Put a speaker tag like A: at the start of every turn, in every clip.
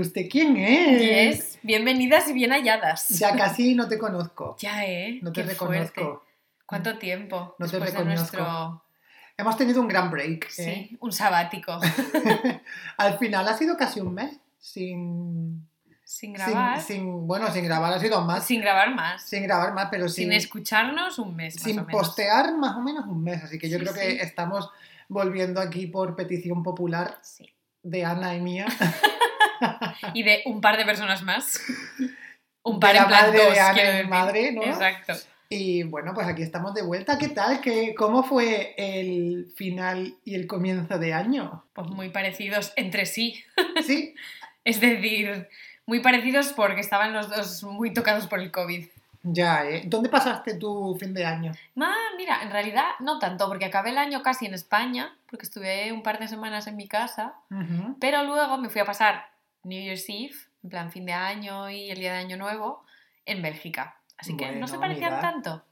A: pero, ¿usted quién es?
B: Yes. Bienvenidas y bien halladas.
A: Ya casi no te conozco.
B: Ya, ¿eh?
A: No te
B: Qué
A: reconozco.
B: fuerte. ¿Cuánto tiempo?
A: No te
B: después de
A: reconozco.
B: nuestro...
A: Hemos tenido un gran break. ¿eh?
B: Sí, un sabático.
A: Al final ha sido casi un mes sin,
B: Sin
A: sin,
B: grabar. Sin,
A: sin- bueno, sin grabar ha sido más. Sin,
B: grabar más.
A: grabar más, pero
B: Sin,
A: sin,
B: escucharnos un mes más
A: sin
B: o menos.
A: postear más o menos un mes. Así que yo
B: Sí,
A: creo
B: sí.
A: que estamos volviendo aquí por petición popular
B: Sí.
A: de Ana y mía.
B: Y de un par de personas más. Un
A: De
B: par
A: la
B: en plan
A: madre
B: dos,
A: de Ana
B: quiero decir.
A: madre, ¿no?
B: Exacto.
A: Y bueno, pues aquí estamos de vuelta. ¿Qué tal? ¿Qué, ¿Cómo fue el final y el comienzo de año?
B: Pues muy parecidos entre sí.
A: Sí,
B: Es decir, muy parecidos porque estaban los dos muy tocados por el COVID.
A: ya, ¿eh? ¿Dónde pasaste tu fin de año?
B: Ah, mira, en realidad no tanto, porque acabé el año casi en España, porque estuve un par de semanas en mi casa, pero luego me fui a pasar New Year's Eve, en plan fin de año y el día de año nuevo, en Bélgica. Así que no se
A: Bueno,
B: parecían
A: mira.
B: tanto.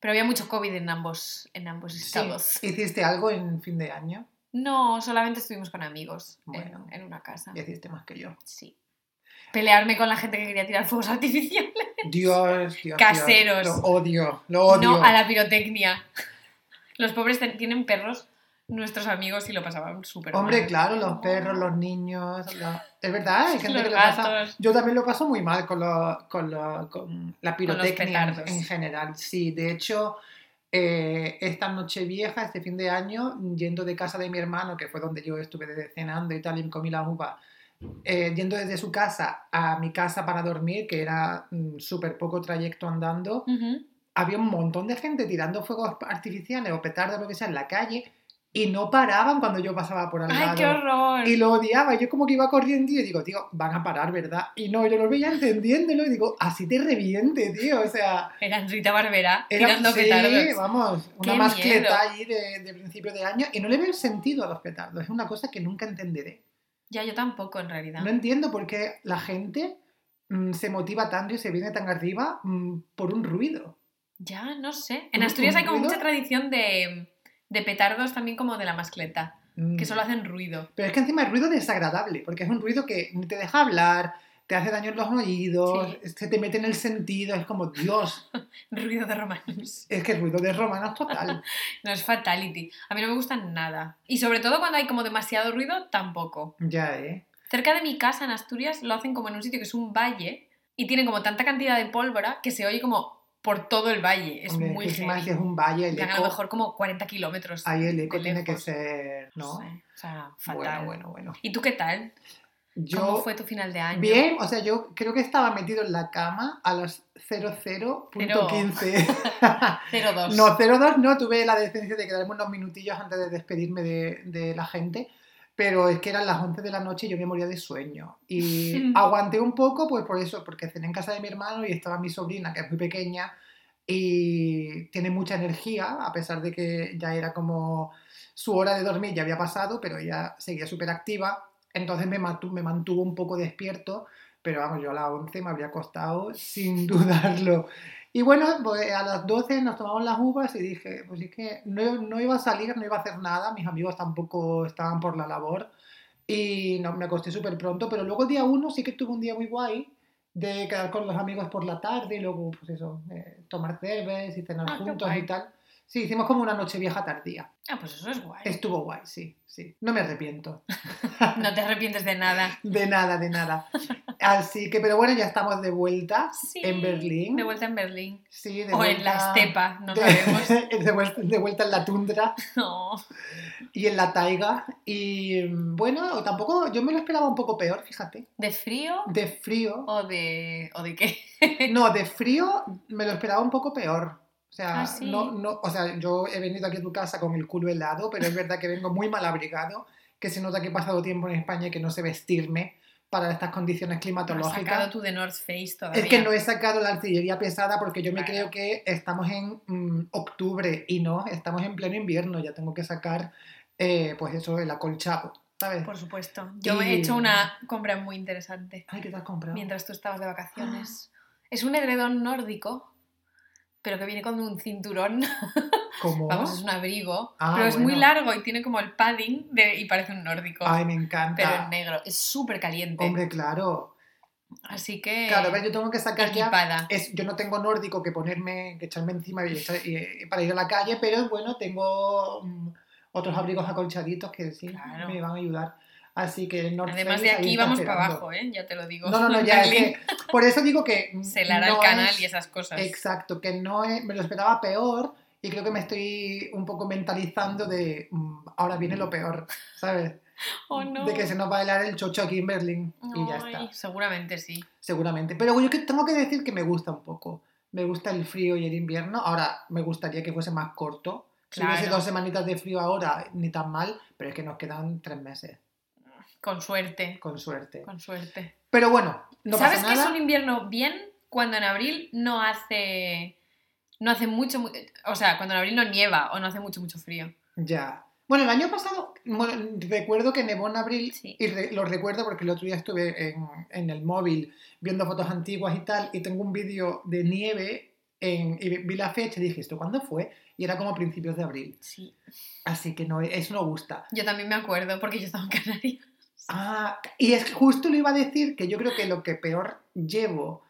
B: Pero había mucho COVID en ambos, en ambos
A: Sí.
B: estados.
A: ¿Hiciste algo en fin de año?
B: No, solamente estuvimos con amigos en-
A: Bueno.
B: en, una casa.
A: Ya hiciste más que yo.
B: Sí. Pelearme con la gente que quería tirar fuegos artificiales.
A: Dios, Dios.
B: Caseros.
A: Dios. Lo odio, lo odio.
B: No a la pirotecnia. Los pobres tienen perros, nuestros amigos, y lo pasaban súper mal.
A: Hombre, claro, los perros, los niños. la- Es verdad, hay gente
B: Los
A: que lo pasa. Yo también lo paso muy mal con, lo- con, lo- con la pirotecnia en-
B: petardos.
A: en general. Sí, de hecho, eh, esta noche vieja, este fin de año, yendo de casa de mi hermano, que fue donde yo estuve cenando y tal, y me comí la uva, eh, yendo desde su casa a mi casa para dormir, que era mm, súper poco trayecto andando,
B: Ujú.
A: había un montón de gente tirando fuegos artificiales o petardos, lo que sea, en la calle, y no paraban cuando yo pasaba por al
B: ¡Ay,
A: lado.
B: qué horror!
A: Y lo odiaba, yo como que iba corriendo y digo, tío, van a parar, ¿verdad? Y no, yo lo veía entendiéndolo y digo, así te reviente, tío, o sea...
B: Eran Rita Barbera
A: Era,
B: tirando
A: sí,
B: petardos.
A: vamos, una
B: Qué
A: mascleta
B: miedo.
A: ahí de, de principio de año y no le veo el sentido a los petardos, es una cosa que nunca entenderé.
B: Ya, yo tampoco, en realidad.
A: No entiendo por qué la gente mm, se motiva tanto y se viene tan arriba mm, por un ruido.
B: Ya, no sé. En
A: ¿Un-
B: Asturias hay como mucha tradición de, de petardos también como de la mascleta,
A: Mm.
B: que solo hacen ruido.
A: Pero es que encima es ruido desagradable, porque es un ruido que te deja hablar, te hace daño en los oídos, se te mete en el sentido, es como, Dios,
B: Ruido de romanos.
A: es que es ruido de romanos total.
B: No es fatality. A mí no me gustan nada. Y sobre todo cuando hay como demasiado ruido, tampoco.
A: Ya, ¿eh?
B: Cerca de mi casa en Asturias lo hacen como en un sitio que es un valle y tiene como tanta cantidad de pólvora que se oye como por todo el valle. Es
A: Hombre,
B: muy
A: si es un valle, el
B: plan, a
A: eco,
B: lo mejor como 40 kilómetros.
A: ahí el eco tiene que ser, ¿no?
B: sé, o sea, fatal.
A: Bueno, bueno, bueno.
B: ¿Y tú qué tal?
A: Yo,
B: ¿Cómo fue tu final de año?
A: bien, o sea, yo creo que estaba metido en la cama a las 00.15.
B: 0-2.
A: No, 02 no, tuve la decencia de quedarme unos minutillos antes de despedirme de, de la gente, pero es que eran las 11 de la noche y yo me moría de sueño. Y aguanté un poco, pues por eso, porque cené en casa de mi hermano y estaba mi sobrina, que es muy pequeña y tiene mucha energía, a pesar de que ya era como su hora de dormir, ya había pasado, pero ella seguía súper activa, entonces me mantuvo, me mantuvo un poco despierto, pero vamos, yo a las 11 me habría acostado sin dudarlo. Y bueno, pues a las 12 nos tomamos las uvas y dije, pues es que no, no iba a salir, no iba a hacer nada, mis amigos tampoco estaban por la labor y no, me acosté súper pronto, pero luego el día 1 sí que tuve un día muy guay de quedar con los amigos por la tarde y luego, pues eso, eh, tomar cervezas y cenar
B: Ah,
A: juntos y tal. Sí, hicimos como una noche vieja tardía.
B: Ah, pues eso es guay.
A: Estuvo guay, sí, sí. No me arrepiento.
B: No te arrepientes de nada.
A: De nada, de nada. Así que, pero bueno, ya estamos de vuelta
B: Sí,
A: en Berlín.
B: De vuelta en Berlín.
A: Sí, de
B: O en la
A: vuelta-
B: estepa, no sabemos.
A: de vuelta, de vuelta en la tundra
B: No.
A: y en la taiga. Y bueno, tampoco, yo me lo esperaba un poco peor, fíjate.
B: ¿De frío
A: De frío.
B: o de, o de qué?
A: No, de frío me lo esperaba un poco peor. O sea,
B: Ah, sí.
A: no, no, o sea, yo he venido aquí a tu casa con el culo helado, pero es verdad que vengo muy mal abrigado, que se nota que he pasado tiempo en España y que no sé vestirme para estas condiciones
B: Has
A: climatológicas.
B: sacado tú de North Face todavía.
A: Es que no he sacado la artillería pesada porque yo me creo que estamos en mm, octubre y no, estamos en pleno invierno, ya tengo que sacar, eh, pues eso, el acolchado, ¿sabes?
B: Por supuesto. Yo
A: Y-
B: he hecho una compra muy interesante
A: Ay, ¿qué te has comprado?
B: mientras tú estabas de vacaciones. Es un edredón nórdico, pero que viene con un cinturón.
A: ¿Cómo?
B: Vamos, es un abrigo.
A: Ah,
B: pero es muy largo y tiene como el padding de- y parece un nórdico.
A: Ay, me encanta.
B: pero en negro. Es súper caliente.
A: Hombre, claro.
B: Así que.
A: Claro, ver, yo tengo que sacar ya...
B: equipada.
A: Es, yo no tengo nórdico que ponerme, que echarme encima y- para ir a la calle, pero bueno, tengo mm, otros abrigos acolchaditos que sí
B: Claro.
A: me van a ayudar. Así que el North
B: Además
A: Face
B: de aquí vamos para abajo, ¿eh? Ya te lo digo.
A: No, no, no, ya es que, por eso digo que
B: Se la hará
A: no
B: el canal
A: es-
B: y esas cosas.
A: Exacto, que no es, me lo esperaba peor y creo que me estoy un poco mentalizando de mm, ahora viene lo peor, ¿sabes?
B: Oh, no.
A: De que se nos va a helar el chocho aquí en Berlín y ya está,
B: Seguramente sí.
A: seguramente. Pero yo tengo que decir que me gusta un poco. Me gusta el frío y el invierno. Ahora me gustaría que fuese más corto. Si hubiese
B: Claro.
A: dos semanitas de frío ahora, ni tan mal, pero es que nos quedan tres meses,
B: Con suerte.
A: con suerte.
B: Con suerte.
A: Pero bueno, no
B: ¿Sabes
A: pasa
B: que es
A: nada.
B: un invierno bien cuando en abril no hace. No hace mucho. mu- O sea, cuando en abril no nieva o no hace mucho, mucho frío.
A: Ya. Bueno, el año pasado, bueno, recuerdo que nevó en abril
B: Sí.
A: y re- lo recuerdo porque el otro día estuve en, en el móvil viendo fotos antiguas y tal y tengo un vídeo de nieve en, y vi la fecha y dije, ¿esto cuándo fue? Y era como a principios de abril.
B: Sí.
A: Así que no, eso no gusta.
B: Yo también me acuerdo porque yo estaba en Canarias.
A: Ah, y es que justo lo iba a decir que yo creo que lo que peor llevo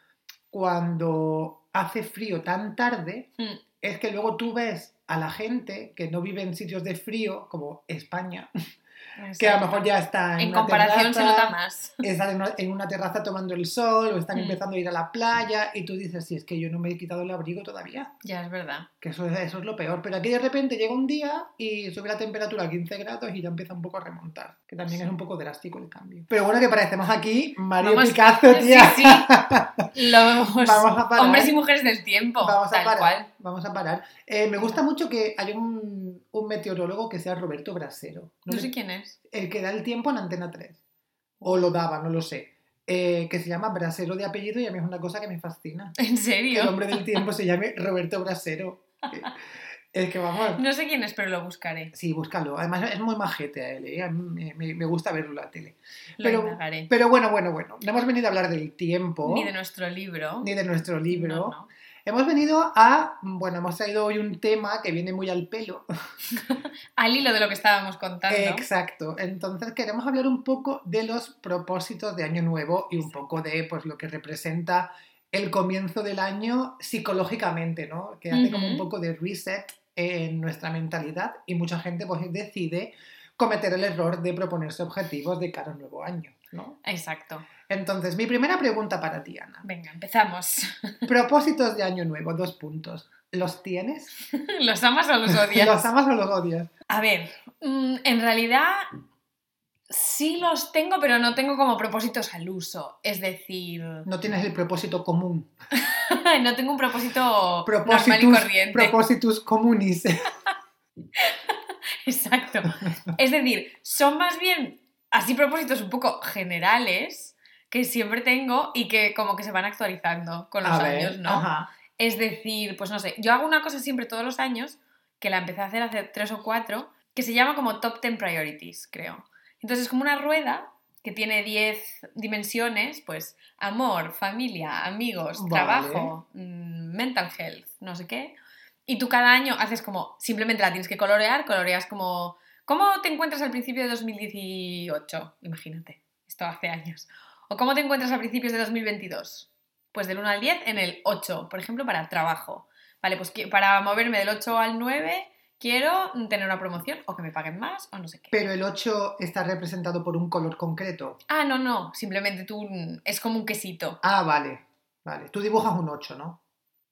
A: cuando hace frío tan tarde
B: Mm.
A: es que luego tú ves a la gente que no vive en sitios de frío, como España, que a lo mejor ya está en,
B: En
A: una
B: comparación se
A: terraza,
B: nota más.
A: están en una, terraza tomando el sol o están
B: Mm.
A: empezando a ir a la playa y tú dices, si es que yo no me he quitado el abrigo todavía,
B: Ya, es verdad.
A: que eso, es- eso es lo peor. Pero aquí de repente llega un día y sube la temperatura a 15 grados y ya empieza un poco a remontar, que también es un poco drástico el cambio. Pero bueno, que parecemos aquí Mario
B: Vamos-
A: Picasso,
B: Sí,
A: tía.
B: sí. Los
A: Vamos a parar.
B: hombres y mujeres del tiempo.
A: Vamos a
B: tal
A: parar.
B: cual.
A: Vamos a parar. Eh, me gusta mucho que haya un, un meteorólogo que sea Roberto Brasero.
B: No sé quién es.
A: el que da el tiempo en Antena 3. O lo daba, no lo sé. Eh, que se llama Brasero de apellido y a mí es una cosa que me fascina.
B: ¿En
A: Que el
B: serio?
A: hombre del tiempo se llame Roberto Brasero. Es que vamos.
B: No sé quién es, pero lo buscaré.
A: Sí, búscalo. Además es muy majete a él. ¿eh? A mí me, me- me gusta verlo en la tele.
B: Lo
A: Pero-
B: indagaré.
A: Pero bueno, bueno, bueno. No hemos venido a hablar del tiempo.
B: Ni de nuestro libro.
A: ni de nuestro libro.
B: No, no.
A: Hemos venido a. Bueno, hemos traído hoy un tema que viene muy al pelo.
B: Al hilo de lo que estábamos contando.
A: Exacto. Entonces queremos hablar un poco de los propósitos de Año Nuevo y un poco de pues, lo que representa el comienzo del año psicológicamente, ¿no? Que hace como un poco de reset en nuestra mentalidad y mucha gente pues decide cometer el error de proponerse objetivos de cara a un nuevo año, ¿no?
B: Exacto.
A: Entonces, mi primera pregunta para ti, Ana.
B: Venga, empezamos.
A: Propósitos de Año Nuevo, dos puntos. ¿Los tienes?
B: ¿Los amas o los odias?
A: ¿Los amas o los odias?
B: A ver, mm, en realidad sí los tengo, pero no tengo como propósitos al uso. Es decir,
A: No tienes el propósito común.
B: no tengo un propósito normal y corriente.
A: propositus communis.
B: Exacto. Es decir, son más bien así propósitos un poco generales que siempre tengo y que como que se van actualizando con los
A: A ver,
B: años, ¿no?
A: ajá.
B: Es decir, pues no sé, yo hago una cosa siempre todos los años, que la empecé a hacer hace tres o cuatro, que se llama como Top 10 Priorities, creo. Entonces es como una rueda que tiene 10 dimensiones, pues amor, familia, amigos,
A: Vale.
B: trabajo, mm, mental health, no sé qué. Y tú cada año haces como, simplemente la tienes que colorear, coloreas como, ¿cómo te encuentras al principio de 2018? Imagínate, esto hace años. ¿O cómo te encuentras a principios de 2022? Pues del 1 al 10 en el 8, por ejemplo, para trabajo. Vale, pues para moverme del 8 al 9 quiero tener una promoción o que me paguen más o no sé qué.
A: Pero el 8 está representado por un color concreto.
B: Ah, no, no, simplemente tú mm, es como un quesito.
A: Ah, vale. Vale. Tú dibujas un 8, ¿no?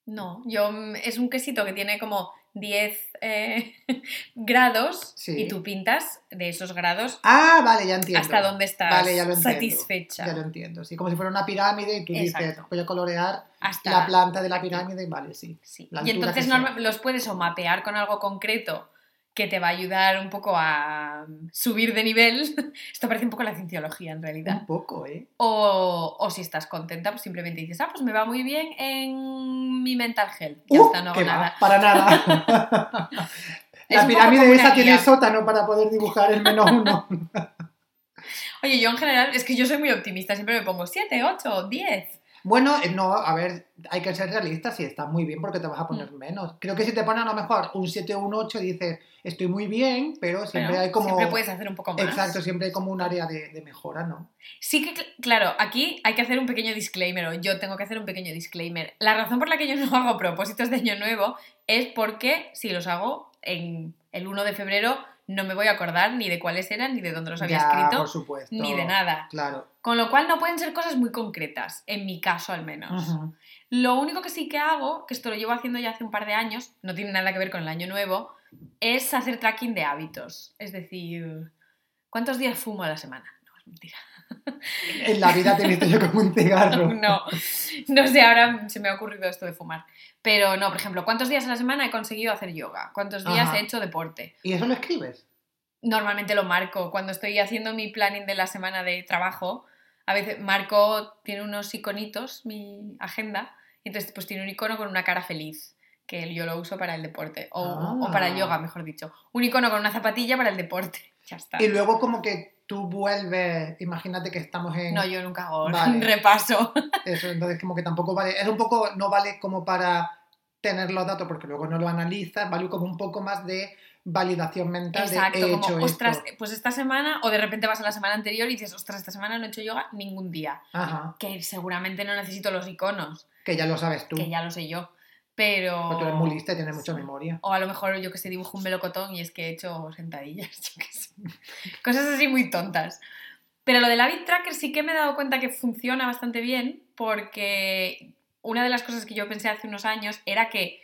B: No, yo mm, es un quesito que tiene como 10 eh, grados
A: Sí.
B: y tú pintas de esos grados
A: Ah, vale, ya entiendo.
B: hasta dónde estás
A: Vale, ya lo entiendo.
B: satisfecha.
A: Ya lo entiendo. Sí, como si fuera una pirámide y tú dices, voy a colorear
B: Hasta
A: la planta de la pirámide, vale, sí.
B: Sí. Y entonces norma- los puedes o mapear con algo concreto que te va a ayudar un poco a mm, subir de nivel. Esto parece un poco la cienciología en realidad.
A: Un poco, ¿eh?
B: O, o si estás contenta, pues simplemente dices, ah, pues me va muy bien en mi mental health. Ya
A: Uh,
B: está, no hago
A: va,
B: nada.
A: para nada. La pirámide esa tiene sótano para poder dibujar el menos uno.
B: Oye, yo en general, es que yo soy muy optimista, siempre me pongo 7, 8, 10.
A: Bueno, eh, no, a ver, hay que ser realistas y está muy bien porque te vas a poner menos. Creo que si te ponen a lo mejor un 7 o un 8 dices, estoy muy bien, pero siempre
B: Pero
A: hay como...
B: Siempre puedes hacer un poco más.
A: Exacto, siempre hay como un área de, de mejora, ¿no?
B: Sí que, cl- claro, aquí hay que hacer un pequeño disclaimer, o yo tengo que hacer un pequeño disclaimer. La razón por la que yo no hago propósitos de año nuevo es porque si los hago en el 1 de febrero no me voy a acordar ni de cuáles eran, ni de dónde los había
A: Ya,
B: escrito,
A: por supuesto.
B: ni de nada.
A: Claro.
B: Con lo cual no pueden ser cosas muy concretas, en mi caso al menos. Lo único que sí que hago, que esto lo llevo haciendo ya hace un par de años, no tiene nada que ver con el año nuevo, es hacer tracking de hábitos. Es decir, ¿cuántos días fumo a la semana? Mentira.
A: En la vida te he visto yo como un cigarro.
B: No, no sé, ahora se me ha ocurrido esto de fumar. Pero no, por ejemplo, ¿cuántos días a la semana he conseguido hacer yoga? ¿Cuántos días
A: Ajá.
B: he hecho deporte?
A: ¿Y eso lo escribes?
B: Normalmente lo marco. Cuando estoy haciendo mi planning de la semana de trabajo, a veces marco, tiene unos iconitos, mi agenda, y entonces pues tiene un icono con una cara feliz, que yo lo uso para el deporte, o, o para el
A: Ah.
B: yoga, mejor dicho. Un icono con una zapatilla para el deporte. Ya está.
A: Y luego como que tú vuelves, imagínate que estamos en...
B: No, yo nunca hago
A: Vale.
B: repaso.
A: Eso, entonces como que tampoco vale, es un poco, no vale como para tener los datos porque luego no lo analizas, vale como un poco más de validación mental
B: Exacto,
A: de he
B: como,
A: hecho
B: ostras,
A: esto.
B: pues esta semana, o de repente vas a la semana anterior y dices, ostras, esta semana no he hecho yoga ningún día.
A: Ajá,
B: Que seguramente no necesito los iconos,
A: que ya lo sabes tú.
B: que ya lo sé yo. Pero.
A: Porque tú eres muy lista y tienes mucha memoria.
B: O a lo mejor yo que sé, dibujo un melocotón y es que he hecho sentadillas, yo sé. Cosas así muy tontas. Pero lo del habit tracker sí que me he dado cuenta que funciona bastante bien porque una de las cosas que yo pensé hace unos años era que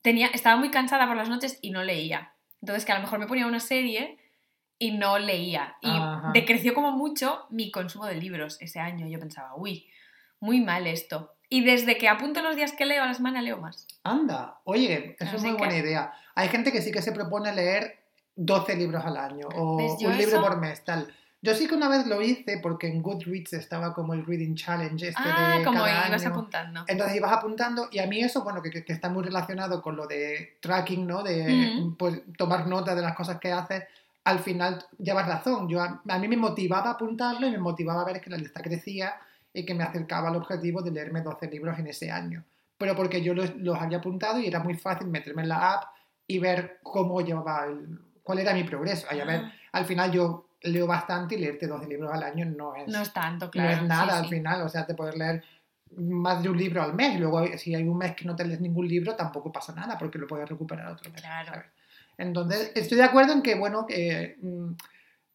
B: tenía, estaba muy cansada por las noches y no leía. Entonces que a lo mejor me ponía una serie y no leía. Y
A: Ajá.
B: decreció como mucho mi consumo de libros ese año. Yo pensaba, uy, muy mal esto. Y desde que apunto los días que leo a la semana leo más.
A: Anda, oye, eso es
B: Así
A: muy
B: que-
A: buena idea. Hay gente que sí que se propone leer 12 libros al año o un libro
B: eso-
A: por mes, tal. Yo sí que una vez lo hice porque en Goodreads estaba como el Reading Challenge este
B: Ah,
A: de
B: como
A: cada
B: ibas
A: año.
B: apuntando.
A: Entonces ibas apuntando y a mí eso, bueno, que, que- que está muy relacionado con lo de tracking, ¿no? De
B: Mm.
A: pues, tomar nota de las cosas que haces. Al final llevas razón. Yo, a, a mí me motivaba apuntarlo y me motivaba a ver que la lista crecía y que me acercaba al objetivo de leerme 12 libros en ese año. Pero porque yo los, los había apuntado y era muy fácil meterme en la app y ver cómo llevaba, el, cuál era mi progreso. Y a ver,
B: Ah,
A: al final yo leo bastante y leerte 12 libros al año no es,
B: no es tanto,
A: no
B: claro.
A: es nada
B: sí,
A: al
B: sí.
A: final, o sea, te puedes leer más de un libro al mes, luego si hay un mes que no te lees ningún libro tampoco pasa nada porque lo puedes recuperar otro mes.
B: Claro.
A: ¿sabes? Entonces, estoy de acuerdo en que, bueno, que mm,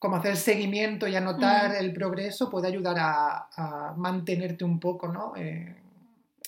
A: como hacer seguimiento y anotar
B: Mm.
A: el progreso puede ayudar a, a mantenerte un poco, ¿no? Eh,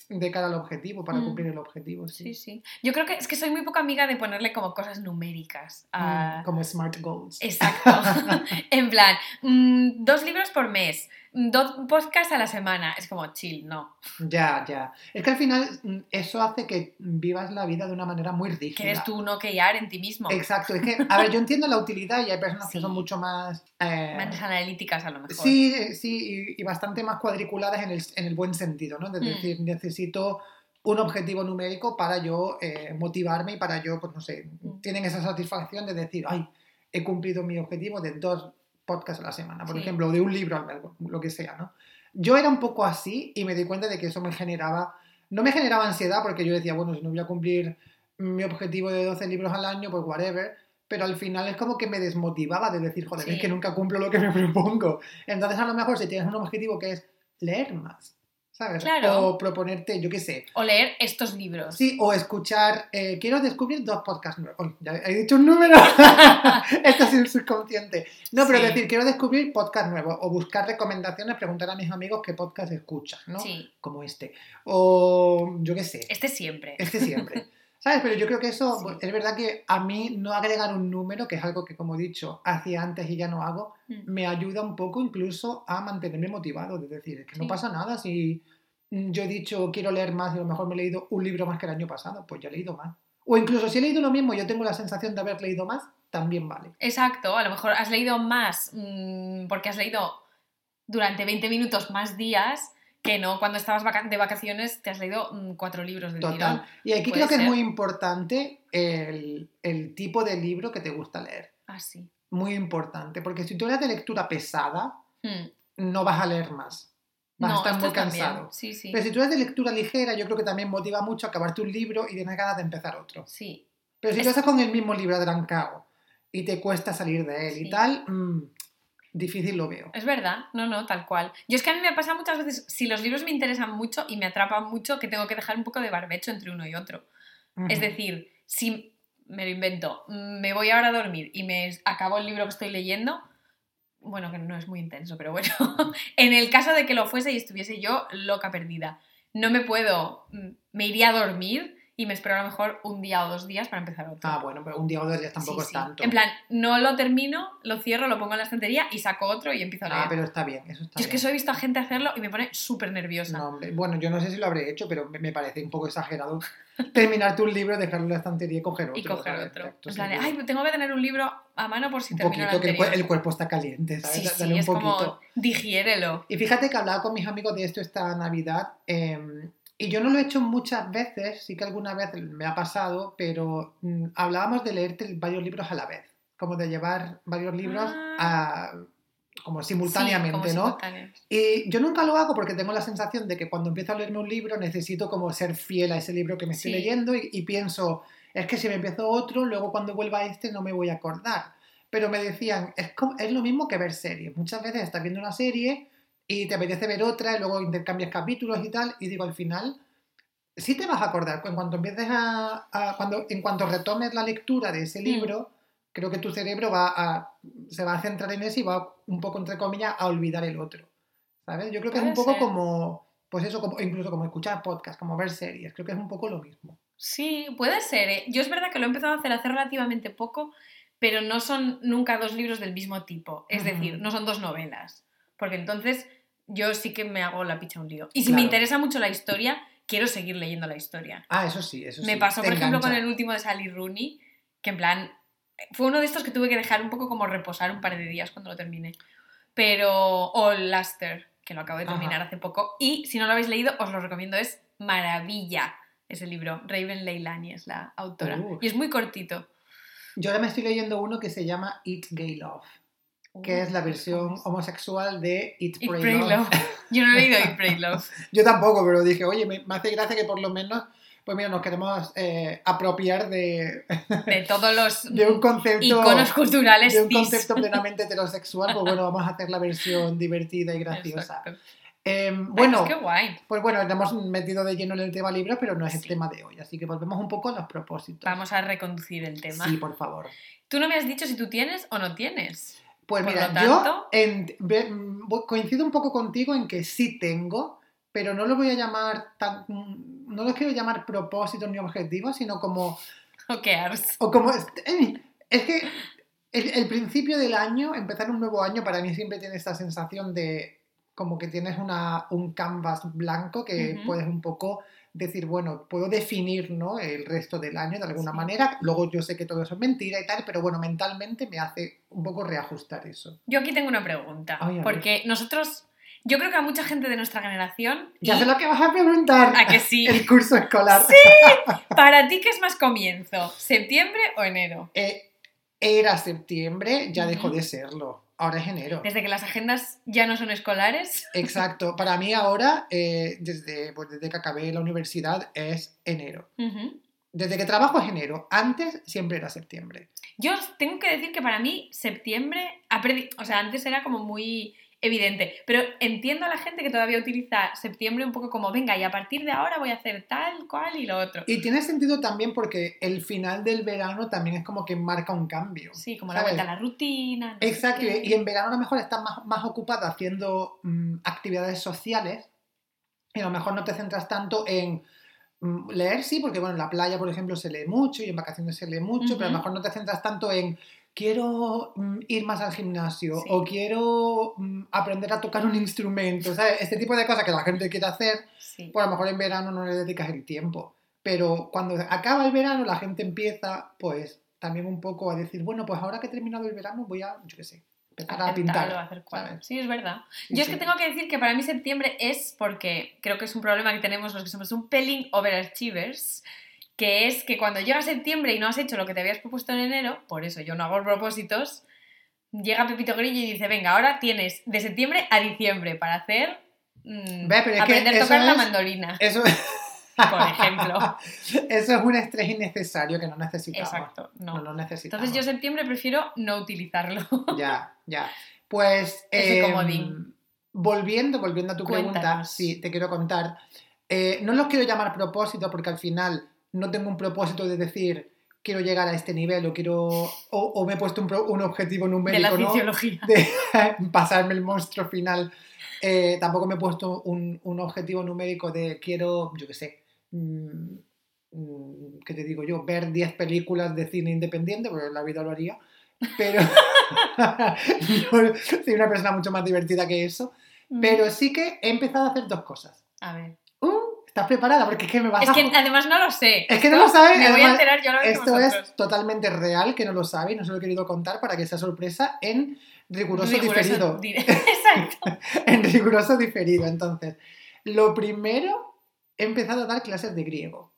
A: de cara al objetivo, para
B: Mm.
A: cumplir el objetivo,
B: Sí,
A: sí.
B: sí. Yo creo que es que soy muy poca amiga de ponerle como cosas numéricas. a-
A: Mm, como Smart Goals.
B: Exacto. en plan, mm, dos libros por mes, dos podcasts a la semana. Es como chill, no.
A: Ya, ya. Es que al final mm, eso hace que vivas la vida de una manera muy rígida.
B: Que eres tú no quear en ti mismo.
A: Exacto, es que, a ver, yo entiendo la utilidad y hay personas que son mucho más... eh,
B: Más analíticas a lo mejor.
A: sí, sí, y, y bastante más cuadriculadas en el, en el buen sentido, ¿no? Es
B: Mm.
A: decir, necesito un objetivo numérico para yo eh, motivarme y para yo, pues no sé,
B: Mm.
A: tienen esa satisfacción de decir, ay, he cumplido mi objetivo de dos podcasts a la semana, por
B: Sí.
A: ejemplo, o de un libro al lo que sea, ¿no? Yo era un poco así y me di cuenta de que eso me generaba, no me generaba ansiedad porque yo decía, bueno, si no voy a cumplir mi objetivo de 12 libros al año, pues whatever, pero al final es como que me desmotivaba de decir, joder,
B: Sí.
A: es que nunca cumplo lo que me propongo. Entonces a lo mejor si tienes un objetivo que es leer más, ¿sabes?
B: Claro.
A: O proponerte, yo qué sé,
B: O leer estos libros.
A: Sí, o escuchar, eh, quiero descubrir dos podcasts nuevos. Ya he dicho un número. Esto es el subconsciente. No, pero
B: Sí.
A: decir, quiero descubrir podcast nuevos o buscar recomendaciones, preguntar a mis amigos qué podcast escuchan, ¿no?
B: Sí.
A: Como este. O yo qué sé,
B: Este siempre.
A: este siempre. ¿Sabes? Pero yo creo que eso,
B: Sí.
A: pues, es verdad que a mí no agregar un número, que es algo que, como he dicho, hacía antes y ya no hago,
B: Mm.
A: me ayuda un poco incluso a mantenerme motivado. Es decir, es que no pasa nada si mm, yo he dicho quiero leer más y a lo mejor me he leído un libro más que el año pasado, pues ya he leído más. O incluso si he leído lo mismo y yo tengo la sensación de haber leído más, también vale.
B: Exacto, a lo mejor has leído más mm, porque has leído durante 20 minutos más días que no cuando estabas de vacaciones te has leído mm, cuatro libros de
A: Total.
B: tirón.
A: Y aquí creo que
B: ser.
A: es muy importante el, el tipo de libro que te gusta leer.
B: Así.
A: Muy importante, porque si tú eres de lectura pesada,
B: Mm,
A: no vas a leer más. Vas a
B: No,
A: estar
B: esto
A: muy cansado.
B: Sí, sí.
A: Pero si tú eres de lectura ligera, yo creo que también motiva mucho acabarte un libro y tienes ganas de empezar otro.
B: Sí.
A: Pero si
B: Es-
A: tú estás con el mismo libro atrancado y te cuesta salir de él
B: Sí.
A: y tal, mm, difícil lo veo.
B: Es verdad, no, no, tal cual. Yo es que a mí me pasa muchas veces, si los libros me interesan mucho y me atrapan mucho, que tengo que dejar un poco de barbecho entre uno y otro. Es decir, si me lo invento, me voy ahora a dormir y me acabo el libro que estoy leyendo, bueno, que no es muy intenso, pero bueno, en el caso de que lo fuese y estuviese yo loca perdida, no me puedo, mm, me iría a dormir y me espero a lo mejor un día o dos días para empezar otro.
A: Ah, bueno, pero un día o dos días tampoco
B: Sí,
A: es
B: sí.
A: tanto.
B: En plan, no lo termino, lo cierro, lo pongo en la estantería y saco otro y empiezo a leer.
A: Ah, pero está bien, eso está
B: Yo es que eso he visto a gente hacerlo y me pone súper nerviosa.
A: No, hombre, Bueno, yo no sé si lo habré hecho, pero me, parece un poco exagerado terminarte un libro, dejarlo en la estantería y coger otro.
B: y coger
A: ¿sabes?
B: otro.
A: Acto
B: En plan, ay, tengo que tener un libro a mano por si
A: un
B: termino
A: poquito,
B: el
A: que el, cuer-
B: anterior.
A: el cuerpo está caliente, ¿sabes?
B: Sí,
A: Da-
B: sí,
A: Dale un
B: es
A: poquito.
B: como, digiérelo.
A: Y fíjate que hablaba con mis amigos de esto esta Navidad eh, y yo no lo he hecho muchas veces, sí que alguna vez me ha pasado, pero mm, hablábamos de leerte varios libros a la vez, como de llevar varios libros
B: Ah.
A: a- como simultáneamente,
B: Sí, como
A: ¿no?
B: simultáneo.
A: Y yo nunca lo hago porque tengo la sensación de que cuando empiezo a leerme un libro necesito como ser fiel a ese libro que me estoy
B: Sí.
A: leyendo y, y pienso, es que si me empiezo otro, luego cuando vuelva a este no me voy a acordar. Pero me decían, es, como- es lo mismo que ver series. Muchas veces estás viendo una serie y te apetece ver otra y luego intercambias capítulos y tal, y digo, al final, sí te vas a acordar. En cuanto empieces a, a- cuando, en cuanto retomes la lectura de ese
B: Mm.
A: libro, creo que tu cerebro va a, se va a centrar en ese y va un poco, entre comillas, a olvidar el otro. ¿Sabes? Yo creo que es un poco
B: ser.
A: como, pues eso, como, incluso como escuchar podcast, como ver series. Creo que es un poco lo mismo.
B: Sí, puede ser. ¿eh? Yo es verdad que lo he empezado a hacer hace relativamente poco, pero no son nunca dos libros del mismo tipo. Es decir, no son dos novelas. Porque entonces yo sí que me hago la picha un lío. Y si me interesa mucho la historia, quiero seguir leyendo la historia.
A: Ah, eso sí, eso sí.
B: Me pasó,
A: te
B: por ejemplo, con el último de Sally Rooney, que en plan, fue uno de estos que tuve que dejar un poco como reposar un par de días cuando lo terminé. Pero, o Luster, que lo acabo de terminar
A: Ajá.
B: hace poco. Y si no lo habéis leído, os lo recomiendo, es maravilla ese libro. Raven Leilani es la autora.
A: Uh.
B: Y es muy cortito.
A: Yo ahora me estoy leyendo uno que se llama Eat Gay Love, que es la versión homosexual de Eat,
B: Eat,
A: Pray,
B: Pray,
A: Love.
B: Love. Yo no he leído Eat, Pray, Love.
A: Yo tampoco, pero dije, oye, me, me hace gracia que por lo menos, pues mira, nos queremos eh, apropiar de,
B: De todos los
A: de un concepto...
B: iconos culturales
A: de un concepto plenamente heterosexual, pues bueno, vamos a hacer la versión divertida y graciosa. Eh,
B: Ay,
A: bueno,
B: pues guay.
A: pues bueno, nos hemos metido de lleno en el tema libros, pero no es el tema de hoy, así que volvemos un poco a los propósitos.
B: Vamos a reconducir el tema.
A: Sí, por favor.
B: Tú no me has dicho si tú tienes o no tienes.
A: Pues
B: Por
A: mira, yo en- coincido un poco contigo en que sí tengo, pero no lo voy a llamar tan, no lo quiero llamar propósitos ni objetivos, sino como,
B: ¿O qué ars?
A: o como, eh, es que el, el principio del año, empezar un nuevo año, para mí siempre tiene esta sensación de como que tienes una, un canvas blanco que puedes un poco decir, bueno, puedo definir ¿no? el resto del año de alguna
B: Sí.
A: manera. Luego yo sé que todo eso es mentira y tal, pero bueno, mentalmente me hace un poco reajustar eso.
B: Yo aquí tengo una pregunta.
A: Ay,
B: porque nosotros, yo creo que a mucha gente de nuestra generación,
A: Ya
B: y
A: sé lo que vas a preguntar.
B: a que sí,
A: El curso escolar.
B: para ti, ¿qué es más comienzo? ¿Septiembre o enero?
A: Eh, era septiembre, ya dejó de serlo. Ahora es enero.
B: Desde que las agendas ya no son escolares.
A: Exacto. Para mí ahora, eh, desde, pues desde que acabé la universidad, es enero. Desde que trabajo es enero. Antes siempre era septiembre.
B: Yo tengo que decir que para mí septiembre o sea, antes era como muy evidente, pero entiendo a la gente que todavía utiliza septiembre un poco como, venga, y a partir de ahora voy a hacer tal, cual y lo otro.
A: Y tiene sentido también porque el final del verano también es como que marca un cambio.
B: Sí, como la
A: ¿sabes?
B: vuelta a la rutina. no
A: Exacto, y en verano a lo mejor estás más, más ocupada haciendo mm, actividades sociales y a lo mejor no te centras tanto en mm, leer, sí, porque bueno, en la playa, por ejemplo, se lee mucho y en vacaciones se lee mucho, pero a lo mejor no te centras tanto en quiero mm, ir más al gimnasio
B: Sí.
A: o quiero mm, aprender a tocar un instrumento, ¿sabes? Este tipo de cosas que la gente quiere hacer,
B: Sí.
A: pues a lo mejor en verano no le dedicas el tiempo. Pero cuando acaba el verano, la gente empieza, pues, también un poco a decir, bueno, pues ahora que he terminado el verano, voy a, yo qué sé, empezar a
B: Hacer
A: pintar.
B: o hacer.
A: ¿sabes?
B: Sí, es verdad.
A: Sí,
B: Yo es
A: sí.
B: que tengo que decir que para mí septiembre es porque creo que es un problema que tenemos los que somos un pelín overachievers, que es que cuando llega septiembre y no has hecho lo que te habías propuesto en enero, por eso yo no hago propósitos, llega Pepito Grillo y dice, venga, ahora tienes de septiembre a diciembre para hacer mm,
A: Ve, pero es que
B: aprender a tocar la
A: es-
B: mandolina,
A: Eso,
B: por ejemplo.
A: eso es un estrés innecesario que no necesitamos.
B: Exacto,
A: No,
B: no.
A: lo necesitamos.
B: Entonces yo septiembre prefiero no utilizarlo.
A: Ya, ya. Pues.
B: Ese comodín.
A: volviendo, volviendo a tu pregunta, sí, te quiero contar. Eh, no los quiero llamar propósito porque al final no tengo un propósito de decir quiero llegar a este nivel o quiero o, o me he puesto un, objetivo
B: de la
A: numérico, ¿no?
B: fisiología.
A: de pasarme el monstruo final. Eh, tampoco me he puesto un, un objetivo numérico de quiero, yo qué sé, mm, mm, ¿qué te digo yo? Ver 10 películas de cine independiente, porque en la vida lo haría, pero yo soy una persona mucho más divertida que eso.
B: Mm.
A: Pero sí que he empezado a hacer dos cosas.
B: A ver.
A: ¿Estás preparada? Porque es que me vas
B: Es
A: a...
B: que además no lo sé.
A: Es que no lo sabes,
B: Me voy a enterar yo
A: Esto
B: vosotros.
A: es totalmente real, que no lo sabe y no se lo he querido contar para que sea sorpresa en riguroso,
B: Riguroso
A: diferido.
B: Exacto.
A: en riguroso diferido. Entonces, lo primero, he empezado a dar clases de griego.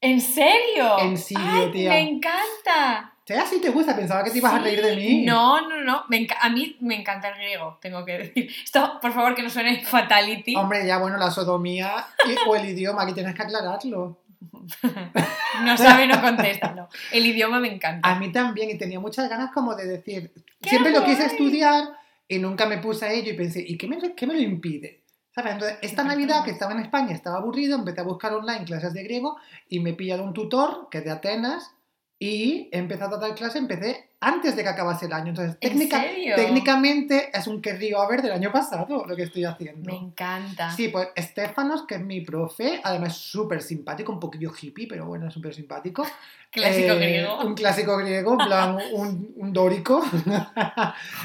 B: ¿En serio?
A: En serio,
B: Ay,
A: tía.
B: Me encanta.
A: Sea, así te gusta, pensaba que te ibas a
B: Sí.
A: reír de mí.
B: No, no, no. Me a mí me encanta el griego, tengo que decir. Esto, por favor, que no suene fatality.
A: Hombre, ya bueno, la sodomía y- o el idioma, aquí tienes que aclararlo.
B: No sabe, no contesta. No. El idioma me encanta.
A: A mí también, y tenía muchas ganas como de decir,
B: ¡Qué
A: siempre lo quise estudiar y nunca me puse a ello y pensé, ¿y qué me, qué me lo impide? ¿Sabes? Entonces, esta Navidad que estaba en España, estaba aburrido, empecé a buscar online clases de griego y me he pillado un tutor que es de Atenas y he empezado a dar clase, empecé antes de que acabase el año. Entonces,
B: ¿En
A: técnica,
B: serio?
A: técnicamente es un haber del año pasado lo que estoy haciendo.
B: Me encanta.
A: Sí, pues Estefanos, que es mi profe, además es súper simpático, un poquillo hippie, pero bueno, súper simpático.
B: Clásico
A: Eh,
B: griego.
A: Un clásico griego, plan un, un dórico.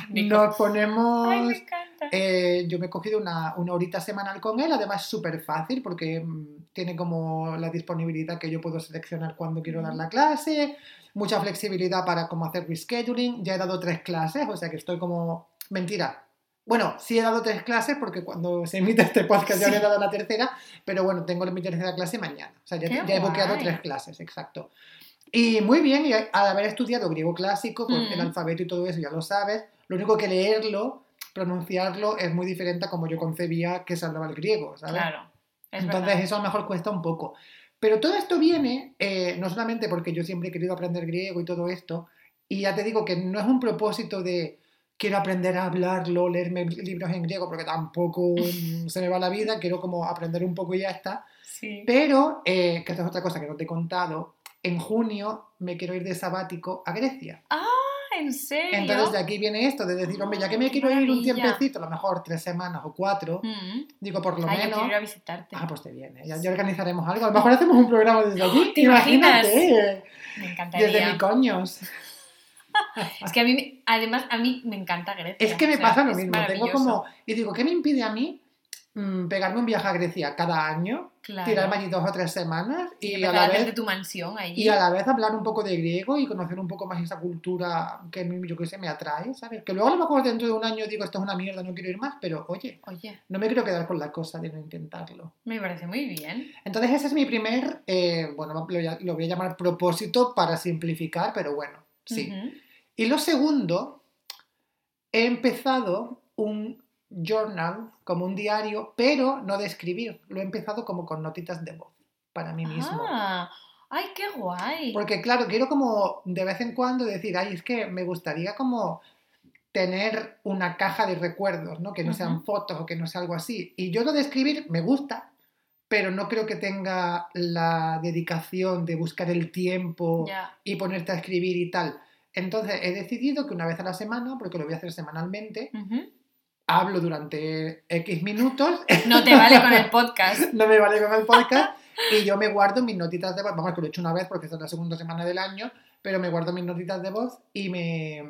A: Nos ponemos...
B: Ay, me encanta.
A: eh, yo me he cogido una, una horita semanal con él, además es súper fácil porque mm, tiene como la disponibilidad que yo puedo seleccionar cuando quiero dar la clase, mucha flexibilidad para como hacer rescheduling, ya he dado tres clases, o sea que estoy como... Mentira. Bueno, sí he dado tres clases porque cuando se emite este podcast ya
B: Sí.
A: le he dado la tercera, pero bueno, tengo mi tercera clase mañana. O sea, ya,
B: ¡Qué
A: ya he bloqueado tres clases, exacto. Y muy bien, y al haber estudiado griego clásico,
B: Mm.
A: el alfabeto y todo eso ya lo sabes, lo único que leerlo, pronunciarlo es muy diferente a como yo concebía que se hablaba el griego, ¿sabes?
B: Claro. Es
A: Entonces
B: verdad.
A: eso a lo mejor cuesta un poco. Pero todo esto viene, eh, no solamente porque yo siempre he querido aprender griego y todo esto, y ya te digo que no es un propósito de quiero aprender a hablarlo, leerme libros en griego, porque tampoco se me va la vida, quiero como aprender un poco y ya está.
B: Sí.
A: Pero, eh, que esta es otra cosa que no te he contado, en junio me quiero ir de sabático a Grecia.
B: Ah, ¿en serio?
A: Entonces de aquí viene esto, de decir, hombre, ya que me quiero ir un tiempecito, a lo mejor tres semanas o cuatro,
B: Mm.
A: digo, por lo
B: Ay, yo
A: menos...
B: quiero ir a visitarte.
A: Ah, pues te viene, ya, ya organizaremos algo. A lo mejor hacemos un programa desde allí.
B: ¿Te imaginas?
A: Imagínate,
B: Me
A: desde
B: encantaría.
A: mi coños.
B: Es que a mí, además, a mí me encanta Grecia.
A: Es que me
B: o sea,
A: pasa lo mismo. Tengo como. Y digo, ¿qué me impide a mí pegarme un viaje a Grecia cada año?
B: Claro.
A: Tirarme allí dos o tres semanas
B: y
A: y, a la
B: de
A: vez.
B: tu mansión allí.
A: Y a la vez hablar un poco de griego y conocer un poco más esa cultura que yo que sé, me atrae, ¿sabes? Que luego a lo mejor dentro de un año digo, esto es una mierda, no quiero ir más, pero oye,
B: Oye,
A: no me quiero quedar con la cosa de no intentarlo.
B: me parece muy bien.
A: Entonces ese es mi primer, eh, bueno, lo, voy a- llamar propósito para simplificar, pero bueno, sí. Y lo segundo, he empezado un journal, como un diario, pero no de escribir, lo he empezado como con notitas de voz para mí mismo.
B: Ah, ay, qué guay.
A: Porque claro, quiero como de vez en cuando decir, ay, es que me gustaría como tener una caja de recuerdos, ¿no? Que no sean fotos o que no sea algo así. Y yo lo de escribir me gusta, pero no creo que tenga la dedicación de buscar el tiempo y ponerte a escribir y tal. Entonces he decidido que una vez a la semana, porque lo voy a hacer semanalmente. Hablo durante X minutos,
B: No te vale con el podcast.
A: no me vale con el podcast, y yo me guardo mis notitas de voz, vamos, que lo he hecho una vez porque esta es la segunda semana del año, pero me guardo mis notitas de voz y me...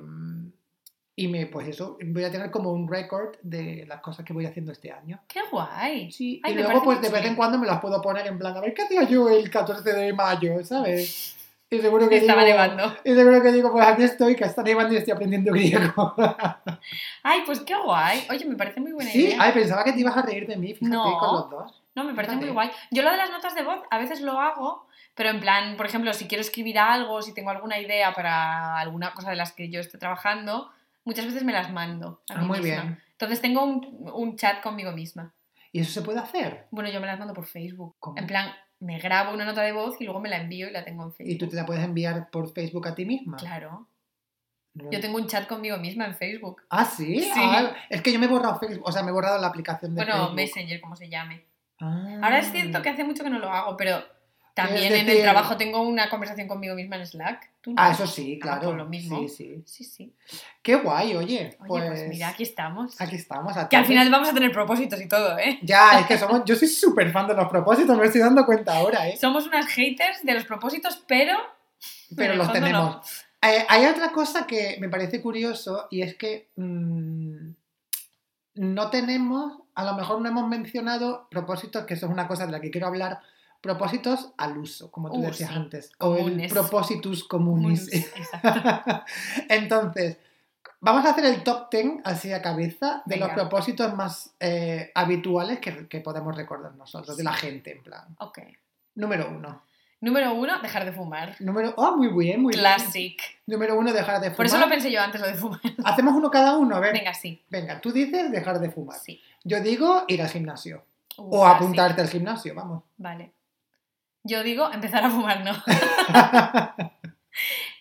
A: Y me, pues eso, voy a tener como un récord de las cosas que voy haciendo este año.
B: Qué guay.
A: Sí,
B: Ay,
A: y luego pues de vez en cuando me las puedo poner en plan, a ver qué hacía yo el 14 de mayo, ¿sabes? Y seguro que
B: Estaba
A: digo,
B: nevando.
A: Y seguro que digo, pues aquí estoy, que está nevando y estoy aprendiendo griego.
B: Ay, pues qué guay. Oye, me parece muy buena
A: sí,
B: idea.
A: ay, pensaba que te ibas a reír de mí, fíjate,
B: No.
A: con los dos.
B: No, me parece
A: Fíjate.
B: muy guay. Yo lo de las notas de voz a veces lo hago, pero en plan, por ejemplo, si quiero escribir algo, si tengo alguna idea para alguna cosa de las que yo esté trabajando, muchas veces me las mando. a
A: Ah,
B: mí
A: muy
B: misma.
A: bien.
B: Entonces tengo un, un chat conmigo misma.
A: ¿Y eso se puede hacer?
B: Bueno, yo me las mando por Facebook.
A: ¿Cómo?
B: En plan, me grabo una nota de voz y luego me la envío y la tengo en Facebook.
A: ¿Y tú te la puedes enviar por Facebook a ti misma?
B: Claro.
A: No.
B: Yo tengo un chat conmigo misma en Facebook.
A: Ah, ¿sí?
B: Sí.
A: Ah, es que yo me he borrado Facebook, o sea, me he borrado la aplicación de
B: Bueno,
A: Facebook.
B: Messenger, como se llame.
A: Ah.
B: Ahora es cierto que hace mucho que no lo hago, pero también en el trabajo tengo una conversación conmigo misma en Slack. ¿Tú no?
A: Ah, eso sí, claro.
B: lo mismo.
A: Sí, sí.
B: Sí, sí.
A: Qué guay, oye.
B: Oye,
A: pues,
B: pues, mira, aquí estamos.
A: aquí estamos. a
B: Que al final vamos a tener propósitos y todo, ¿eh?
A: Ya, es que somos. Yo soy súper fan de los propósitos, me estoy dando cuenta ahora, ¿eh?
B: Somos unas haters de los propósitos, pero.
A: Pero los tenemos.
B: no.
A: Eh, hay otra cosa que me parece curioso y es que mm, no tenemos, a lo mejor no hemos mencionado propósitos, que eso es una cosa de la que quiero hablar, propósitos al uso, como tú
B: Uh,
A: decías
B: sí.
A: antes, o el
B: Comunes.
A: propositus communis.
B: Exacto.
A: Entonces, vamos a hacer el top 10 así a cabeza de los propósitos más eh, habituales que, que podemos recordar nosotros, de la gente, en plan.
B: Ok.
A: Número uno.
B: Número uno, dejar de fumar.
A: Número, oh, muy bien, muy bien.
B: Classic.
A: Número uno, dejar de fumar.
B: Por eso lo pensé yo antes, lo de fumar.
A: Hacemos uno cada uno, a ver.
B: Venga, sí.
A: Venga, tú dices dejar de fumar.
B: Sí.
A: Yo digo ir al gimnasio.
B: Uh,
A: O
B: classic.
A: apuntarte al gimnasio, vamos.
B: Vale. Yo digo empezar a fumar, no.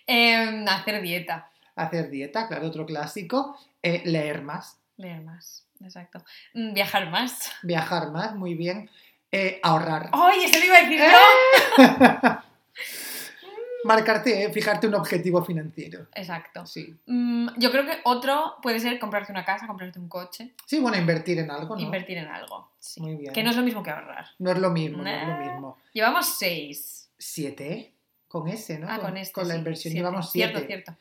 B: Em, hacer dieta.
A: Hacer dieta, claro, otro clásico. Eh, leer más.
B: Leer más. Exacto. Mm, Viajar más.
A: Viajar más, muy bien. Eh, ahorrar.
B: ¡Ay! Eso iba a decir
A: ¡Eh!
B: yo.
A: Marcarte, eh, fijarte un objetivo financiero.
B: Exacto.
A: Sí.
B: Mm, yo creo que otro puede ser comprarte una casa, comprarte un coche,
A: Sí, bueno, invertir en algo, ¿no?
B: invertir en algo. Sí.
A: Muy bien.
B: Que no es lo mismo que ahorrar.
A: No es lo mismo, no es lo mismo.
B: Llevamos seis.
A: Siete, con ese, ¿no?
B: Ah, con este.
A: Con la inversión
B: siete.
A: llevamos siete.
B: Cierto, cierto.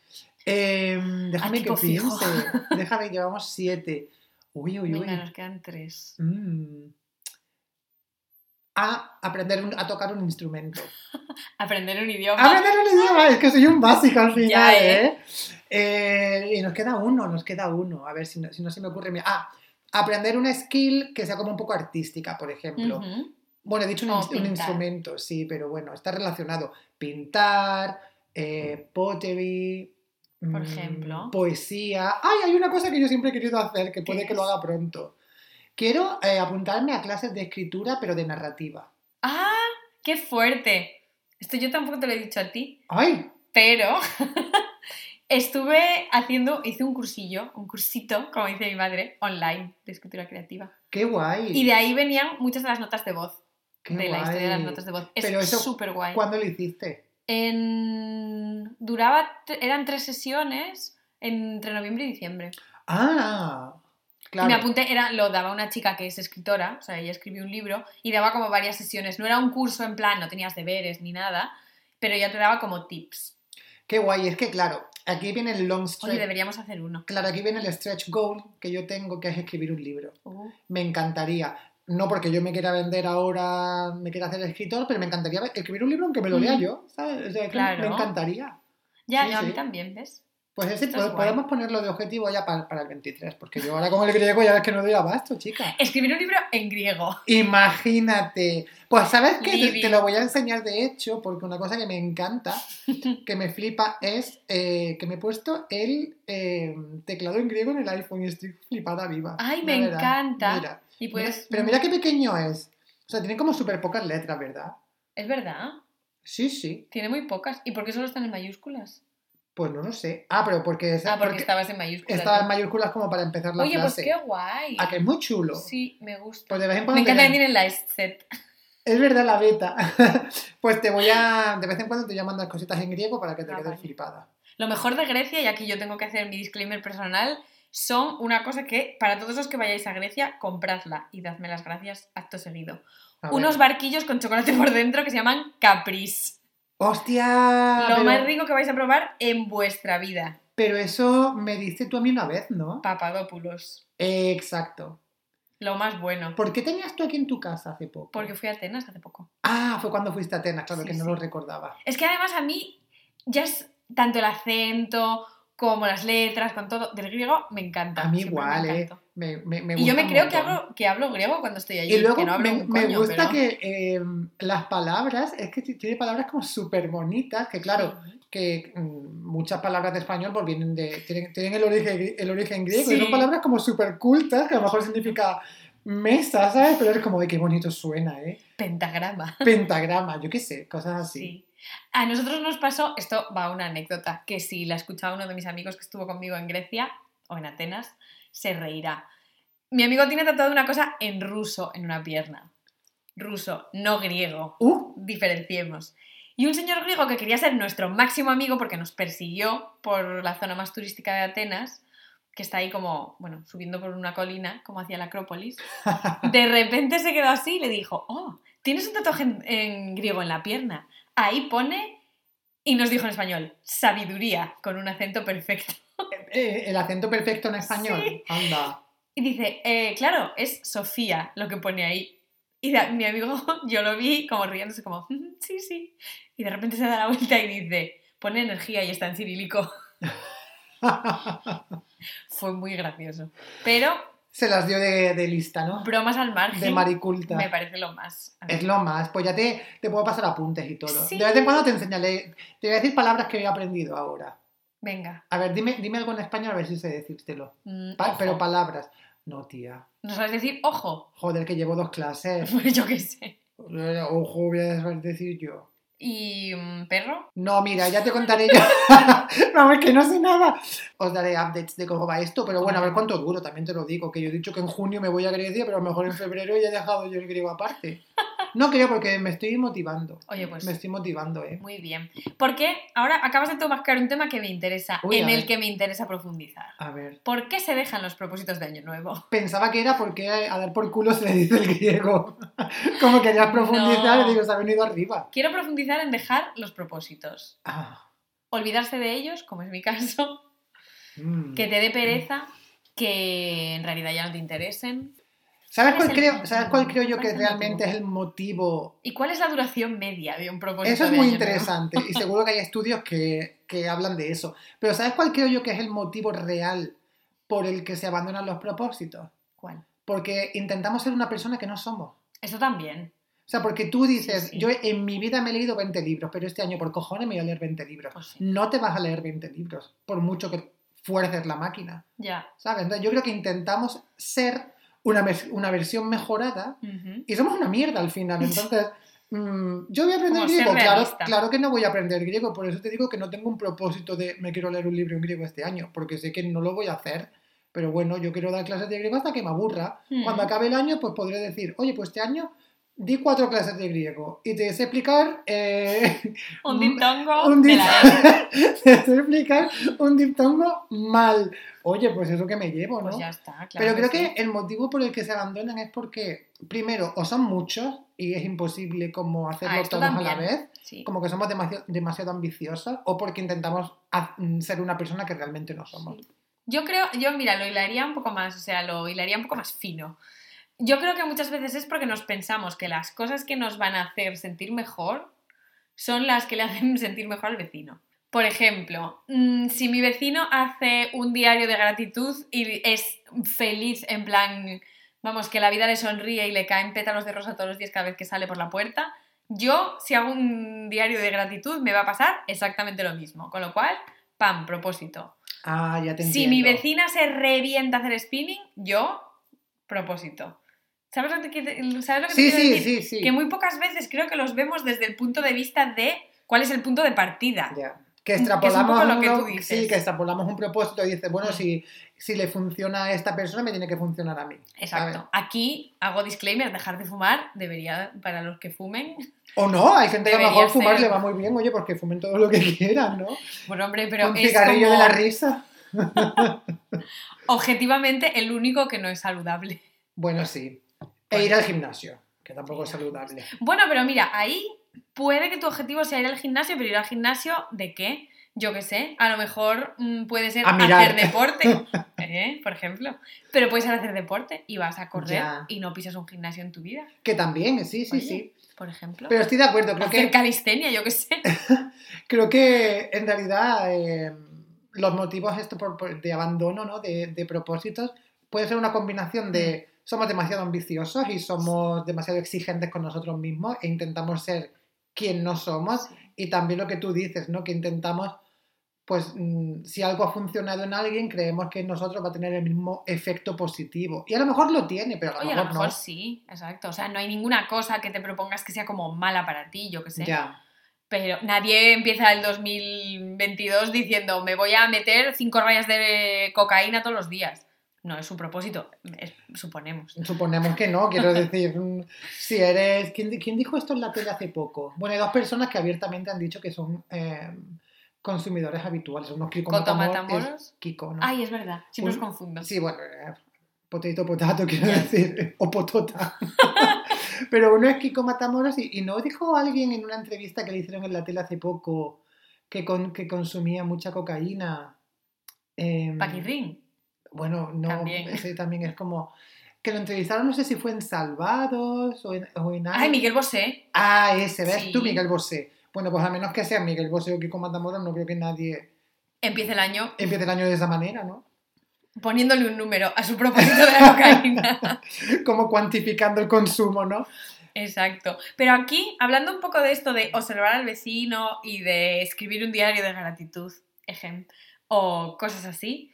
A: Eh, déjame que piense. Déjame, llevamos siete. Uy, uy, uy.
B: Venga, nos quedan tres.
A: Mm. A aprender un- a tocar un instrumento.
B: Aprender un idioma.
A: Aprender un idioma, es que soy un básico al final,
B: Ya,
A: ¿eh?
B: ¿eh?
A: Eh, Y nos queda uno, nos queda uno. A ver si no, si no se me ocurre. Ah, aprender una skill que sea como un poco artística, por ejemplo. Bueno, he dicho un, un instrumento, sí, pero bueno, está relacionado. Pintar, eh, pottery.
B: Por
A: mm,
B: ejemplo.
A: Poesía. Ay, hay una cosa que yo siempre he querido hacer, que puede
B: ¿Qué
A: que lo haga pronto. Quiero eh, apuntarme a clases de escritura, pero de narrativa.
B: ¡Ah! ¡Qué fuerte! Esto yo tampoco te lo he dicho a ti,
A: ¡Ay!
B: pero estuve haciendo, hice un cursillo, un cursito, como dice mi madre, online de escritura creativa.
A: ¡Qué guay!
B: Y de ahí venían muchas de las notas de voz,
A: ¡Qué
B: de la historia de las notas de voz.
A: Pero eso,
B: súper guay.
A: ¿Cuándo lo hiciste?
B: En... Duraba, eran tres sesiones entre noviembre y diciembre.
A: ¡Ah! Claro.
B: Y me apunté, era, lo daba una chica que es escritora, o sea, ella escribió un libro y daba como varias sesiones. No era un curso en plan, no tenías deberes ni nada, pero ella te daba como tips.
A: ¡Qué guay! Es que, claro, aquí viene el long
B: Oye,
A: stretch.
B: deberíamos hacer uno.
A: Claro, aquí viene el stretch goal que yo tengo, que es escribir un libro.
B: Uh,
A: Me encantaría. No porque yo me quiera vender ahora, me quiera hacer escritor, pero me encantaría escribir un libro aunque me lo lea yo, ¿sabes? O sea, que
B: Claro.
A: me encantaría.
B: Ya,
A: Sí,
B: yo a mí
A: sí.
B: también, ¿ves?
A: Pues ese
B: guay.
A: podemos ponerlo de objetivo ya para, para el 23, porque yo ahora con el griego ya ves que no doy abasto, chica.
B: Escribir un libro en griego.
A: Imagínate. Pues sabes que te, lo voy a enseñar de hecho, porque una cosa que me encanta, que me flipa, es eh, que me he puesto el eh, teclado en griego en el iPhone y estoy flipada viva.
B: Ay, me encanta.
A: Mira,
B: Y
A: mira,
B: puedes...
A: pero mira qué pequeño es. O sea, tiene como súper pocas letras, ¿verdad?
B: Es verdad,
A: Sí, sí.
B: tiene muy pocas. ¿Y por qué solo están en mayúsculas?
A: Pues no lo sé. Ah, pero porque,
B: Ah, porque,
A: porque
B: estabas en mayúsculas.
A: estaba en mayúsculas como para empezar la
B: Oye, pues
A: frase.
B: qué guay.
A: Ah, que es muy chulo.
B: Sí, me gusta.
A: Pues de vez en cuando
B: Me encanta que
A: ven-
B: tienen la set.
A: Es verdad la beta. pues te voy a. De vez en cuando te voy a mandar cositas en griego para que te
B: Ah,
A: quedes
B: vale.
A: flipada.
B: Lo mejor de Grecia, y aquí yo tengo que hacer mi disclaimer personal, son una cosa que, para todos los que vayáis a Grecia, compradla y dadme las gracias acto seguido. Unos barquillos con chocolate por dentro que se llaman Caprice.
A: ¡Hostia!
B: Lo
A: pero,
B: más rico que vais a probar en vuestra vida.
A: pero eso me diste tú a mí una vez, ¿no?
B: Papadopoulos.
A: Eh, exacto.
B: Lo más bueno.
A: ¿Por qué tenías tú aquí en tu casa hace poco?
B: Porque fui a Atenas hace poco.
A: Ah, fue cuando fuiste a Atenas, claro
B: Sí,
A: que no
B: sí.
A: lo recordaba.
B: Es que además a mí ya es tanto el acento como las letras, con todo, del griego me encanta.
A: A mí
B: siempre
A: igual, ¿eh? Me, me,
B: Y yo me creo que hablo, que hablo griego cuando estoy allí.
A: Y luego
B: que no hablo
A: me, me gusta
B: pero-
A: que eh, las palabras, es que tiene palabras como súper bonitas, que claro, que mm, muchas palabras de español pues vienen de, tienen, tienen el, origen, el origen griego, y
B: Sí.
A: son palabras como súper cultas, que a lo mejor significa mesa, ¿sabes? Pero es como, ay, qué bonito suena, ¿eh?
B: Pentagrama.
A: Pentagrama, yo qué sé, cosas así.
B: Sí. A nosotros nos pasó, esto va una anécdota, que si la escuchaba uno de mis amigos que estuvo conmigo en Grecia o en Atenas, se reirá. Mi amigo tiene tatuado una cosa en ruso en una pierna. Ruso, no griego.
A: Uh,
B: Diferenciemos. Y un señor griego que quería ser nuestro máximo amigo porque nos persiguió por la zona más turística de Atenas, que está ahí como, bueno, subiendo por una colina, como hacia la Acrópolis, de repente se quedó así y le dijo, oh, tienes un tatuaje en, en griego en la pierna. Ahí pone, y nos dijo en español, sabiduría, con un acento perfecto.
A: Eh, el acento perfecto en español.
B: Sí.
A: Anda.
B: Y dice, eh, claro, es Sofía lo que pone ahí. Y da- mi amigo, yo lo vi como riéndose, como, "Mm, sí, sí. Y de repente se da la vuelta y dice, pone energía y está en cirílico. Fue muy gracioso. Pero,
A: Se las dio de, de lista, ¿no?
B: bromas al margen,
A: De mariculta.
B: me parece lo más.
A: Es lo más, pues ya te, te puedo pasar apuntes y todo.
B: Sí.
A: De vez en cuando te enseñaré, te voy a decir palabras que he aprendido ahora.
B: Venga.
A: A ver, dime, dime algo en español a ver si sé decírtelo.
B: mm,
A: Pa- pero palabras. No, tía.
B: ¿No sabes decir ojo?
A: Joder, que llevo dos clases.
B: Pues yo qué sé.
A: Ojo, voy a saber decir yo.
B: ¿Y mm, perro?
A: No, mira, ya te contaré yo. no, es que no sé nada. Os daré updates de cómo va esto, pero bueno, a ver cuánto duro, también te lo digo, que yo he dicho que en junio me voy a Grecia, pero a lo mejor en febrero ya he dejado yo el griego aparte. No creo, porque me estoy motivando.
B: Oye, pues
A: Me estoy motivando, ¿eh?
B: muy bien. Porque ahora acabas de tocar un tema que me interesa,
A: Uy,
B: en el que me interesa profundizar.
A: A ver.
B: ¿Por qué se dejan los propósitos de Año Nuevo?
A: Pensaba que era porque a dar por culo se le dice el griego. Como querías profundizar,
B: No.
A: digo, se ha venido arriba.
B: Quiero profundizar en dejar los propósitos.
A: Ah,
B: Olvidarse de ellos, como es mi caso,
A: mm.
B: que te dé pereza, que en realidad ya no te interesen.
A: ¿Sabes
B: ¿Cuál
A: creo, ¿Sabes cuál creo yo que
B: es
A: realmente
B: motivo?
A: es el motivo
B: ¿Y cuál es la duración media de un propósito?
A: Eso es muy interesante y seguro que hay estudios que, que hablan de eso. Pero ¿sabes cuál creo yo que es el motivo real por el que se abandonan los propósitos?
B: ¿Cuál?
A: Porque intentamos ser una persona que no somos.
B: Eso también.
A: O sea, porque tú dices,
B: Sí, sí.
A: yo en mi vida me he leído 20 libros, pero este año por cojones me voy a leer 20 libros.
B: Pues sí.
A: No te vas a leer 20 libros, por mucho que fuerces la máquina,
B: Ya.
A: ¿sabes? Entonces yo creo que intentamos ser una, una versión mejorada y somos una mierda al final. Entonces, mm, yo voy a aprender
B: Como
A: griego. Claro, claro que no voy a aprender griego, por eso te digo que no tengo un propósito de me quiero leer un libro en griego este año, porque sé que no lo voy a hacer. Pero bueno, yo quiero dar clases de griego hasta que me aburra.
B: Mm.
A: Cuando acabe el año, pues podré decir, oye, pues este año di cuatro clases de griego y te sé explicar eh,
B: Un diptongo
A: un dip- te sé explicar un diptongo mal. Oye, pues eso que me llevo, ¿no?
B: Pues ya está, claro.
A: Pero creo que
B: sí.
A: el motivo por el que se abandonan es porque, primero, o son muchos y es imposible como hacerlo
B: Ah,
A: todos a la vez,
B: Sí.
A: como que somos demasiado, demasiado ambiciosos, o porque intentamos ser una persona que realmente no somos.
B: Sí. Yo creo, yo mira, lo hilaría un poco más, o sea, lo hilaría un poco más fino. Yo creo que muchas veces es porque nos pensamos que las cosas que nos van a hacer sentir mejor son las que le hacen sentir mejor al vecino. Por ejemplo, mm, si mi vecino hace un diario de gratitud y es feliz en plan, vamos, que la vida le sonríe y le caen pétalos de rosa todos los días cada vez que sale por la puerta, yo si hago un diario de gratitud me va a pasar exactamente lo mismo. Con lo cual, pam, propósito.
A: Ah, ya te entiendo.
B: Si mi vecina se revienta a hacer spinning, yo, propósito. ¿Sabes lo que, te- ¿sabes lo que te
A: Sí,
B: quiero
A: sí,
B: decir?
A: sí.
B: Que muy pocas veces creo que los vemos desde el punto de vista de cuál es el punto de partida.
A: Ya. Que
B: un
A: extrapolamos,
B: lo que tú dices.
A: sí, que extrapolamos un propósito y dices, bueno,
B: Mm.
A: si, si le funciona a esta persona, me tiene que funcionar a mí.
B: Exacto. Aquí hago disclaimer, dejar de fumar debería, para los que fumen.
A: O no, hay gente que a lo mejor fumar
B: ser.
A: le va muy bien, oye, pues que fumen todo lo que quieran, ¿no?
B: Bueno, hombre, pero
A: Un
B: es
A: cigarrillo
B: como
A: de la risa.
B: objetivamente el único que no es saludable.
A: Bueno, sí. E ir al gimnasio, que tampoco es saludable.
B: Bueno, pero mira, ahí puede que tu objetivo sea ir al gimnasio, pero ir al gimnasio ¿de qué? Yo qué sé, a lo mejor mm, puede ser hacer deporte, ¿eh? por ejemplo. Pero puedes ser hacer deporte y vas a correr
A: Ya.
B: y no pisas un gimnasio en tu vida,
A: Que también, sí, sí,
B: Oye,
A: sí.
B: por ejemplo.
A: Pero estoy de acuerdo, creo
B: hacer
A: que,
B: calistenia, yo qué sé.
A: creo que en realidad eh, los motivos esto por- por- de abandono, ¿no? de, de propósitos, puede ser una combinación
B: Mm.
A: de somos demasiado ambiciosos y somos demasiado exigentes con nosotros mismos e intentamos ser quien no somos y también lo que tú dices, ¿no? que intentamos pues mm, si algo ha funcionado en alguien, creemos que en nosotros va a tener el mismo efecto positivo. Y a lo mejor lo tiene, pero a lo
B: Oye, a
A: mejor
B: lo mejor
A: no.
B: sí, exacto. O sea, no hay ninguna cosa que te propongas que sea como mala para ti, yo qué sé.
A: Ya.
B: Pero nadie empieza el 2022 diciendo me voy a meter cinco rayas de cocaína todos los días. No es su propósito, es- suponemos.
A: Suponemos que no, quiero decir, mm, si eres... ¿Quién, quién dijo esto en la tele hace poco? Bueno, hay dos personas que abiertamente han dicho que son eh, consumidores habituales. Unos Kiko
B: ¿Coto
A: Matamor-
B: Matamoros?
A: Kiko, ¿no?
B: Ay, es verdad, siempre
A: Un-
B: os confundo.
A: Sí, bueno, eh, potato, potato, quiero decir, o potota. Pero uno es Kiko Matamoros y, y no dijo alguien en una entrevista que le hicieron en la tele hace poco que, con, que consumía mucha cocaína. Em,
B: Paquirrín.
A: Bueno, no,
B: También.
A: ese también es como... Que lo entrevistaron, no sé si fue en Salvados o en, o en
B: Ay,
A: algo.
B: Miguel Bosé.
A: Ah, ese, ¿ves?
B: Sí.
A: Tú, Miguel Bosé. Bueno, pues a menos que sea Miguel Bosé o Kiko Matamoros, no creo que nadie
B: Empieza el año
A: empiece el año de esa manera, ¿no?
B: poniéndole un número a su propósito de la cocaína.
A: Como cuantificando el consumo, ¿no?
B: Exacto. Pero aquí, hablando un poco de esto de observar al vecino y de escribir un diario de gratitud, ejem, o cosas así,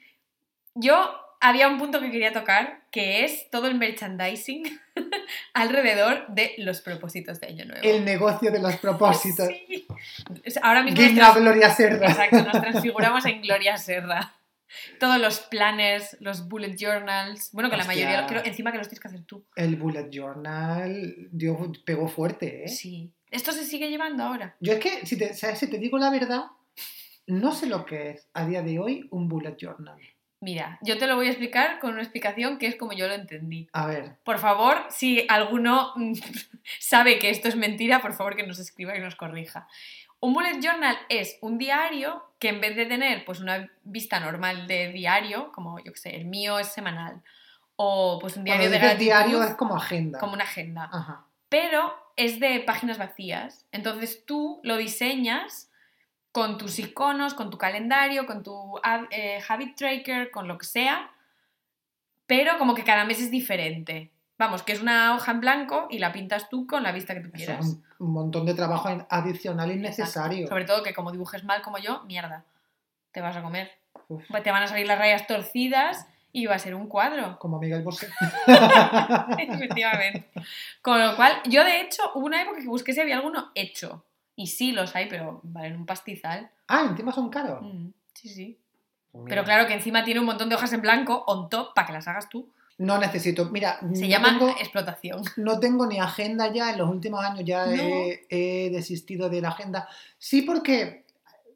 B: yo había un punto que quería tocar, que es todo el merchandising alrededor de los propósitos de Año Nuevo.
A: El negocio de los propósitos.
B: Sí. Ahora mismo
A: Guiño a Gloria Serra.
B: Exacto, nos transfiguramos en Gloria Serra. Todos los planners, los bullet journals. Bueno, que la mayoría, creo, encima que los tienes que hacer tú.
A: El bullet journal dio, pegó fuerte, ¿eh?
B: Sí. ¿Esto se sigue llevando ahora?
A: Yo es que, si te, ¿sabes? si te digo la verdad, no sé lo que es a día de hoy un bullet journal.
B: Mira, yo te lo voy a explicar con una explicación que es como yo lo entendí.
A: A ver,
B: Por favor, si alguno sabe que esto es mentira, por favor que nos escriba y nos corrija. Un bullet journal es un diario que en vez de tener pues una vista normal de diario, como yo que sé, el mío es semanal, o pues un diario
A: cuando
B: de gratitud,
A: diario es como agenda.
B: como una agenda,
A: Ajá.
B: pero es de páginas vacías. Entonces tú lo diseñas con tus iconos, con tu calendario, con tu eh, habit tracker, con lo que sea, pero como que cada mes es diferente. Vamos, que es una hoja en blanco y la pintas tú con la vista que tú
A: Eso
B: quieras.
A: es un, un montón de trabajo adicional innecesario.
B: Sobre todo que como dibujes mal como yo, mierda, te vas a comer.
A: Uf,
B: Te van a salir las rayas torcidas y va a ser un cuadro.
A: como Miguel Bosé.
B: Efectivamente. Con lo cual, yo de hecho, hubo una época que busqué si había alguno hecho. Y sí los hay, pero valen un pastizal.
A: ah, encima son caros.
B: Mm, sí, sí.
A: Pues
B: Pero claro que encima tiene un montón de hojas en blanco on top para que las hagas tú.
A: No necesito. Mira,
B: Se
A: no
B: llama
A: tengo-
B: explotación.
A: No tengo ni agenda ya, en los últimos años ya
B: No.
A: he, he desistido de la agenda. Sí, porque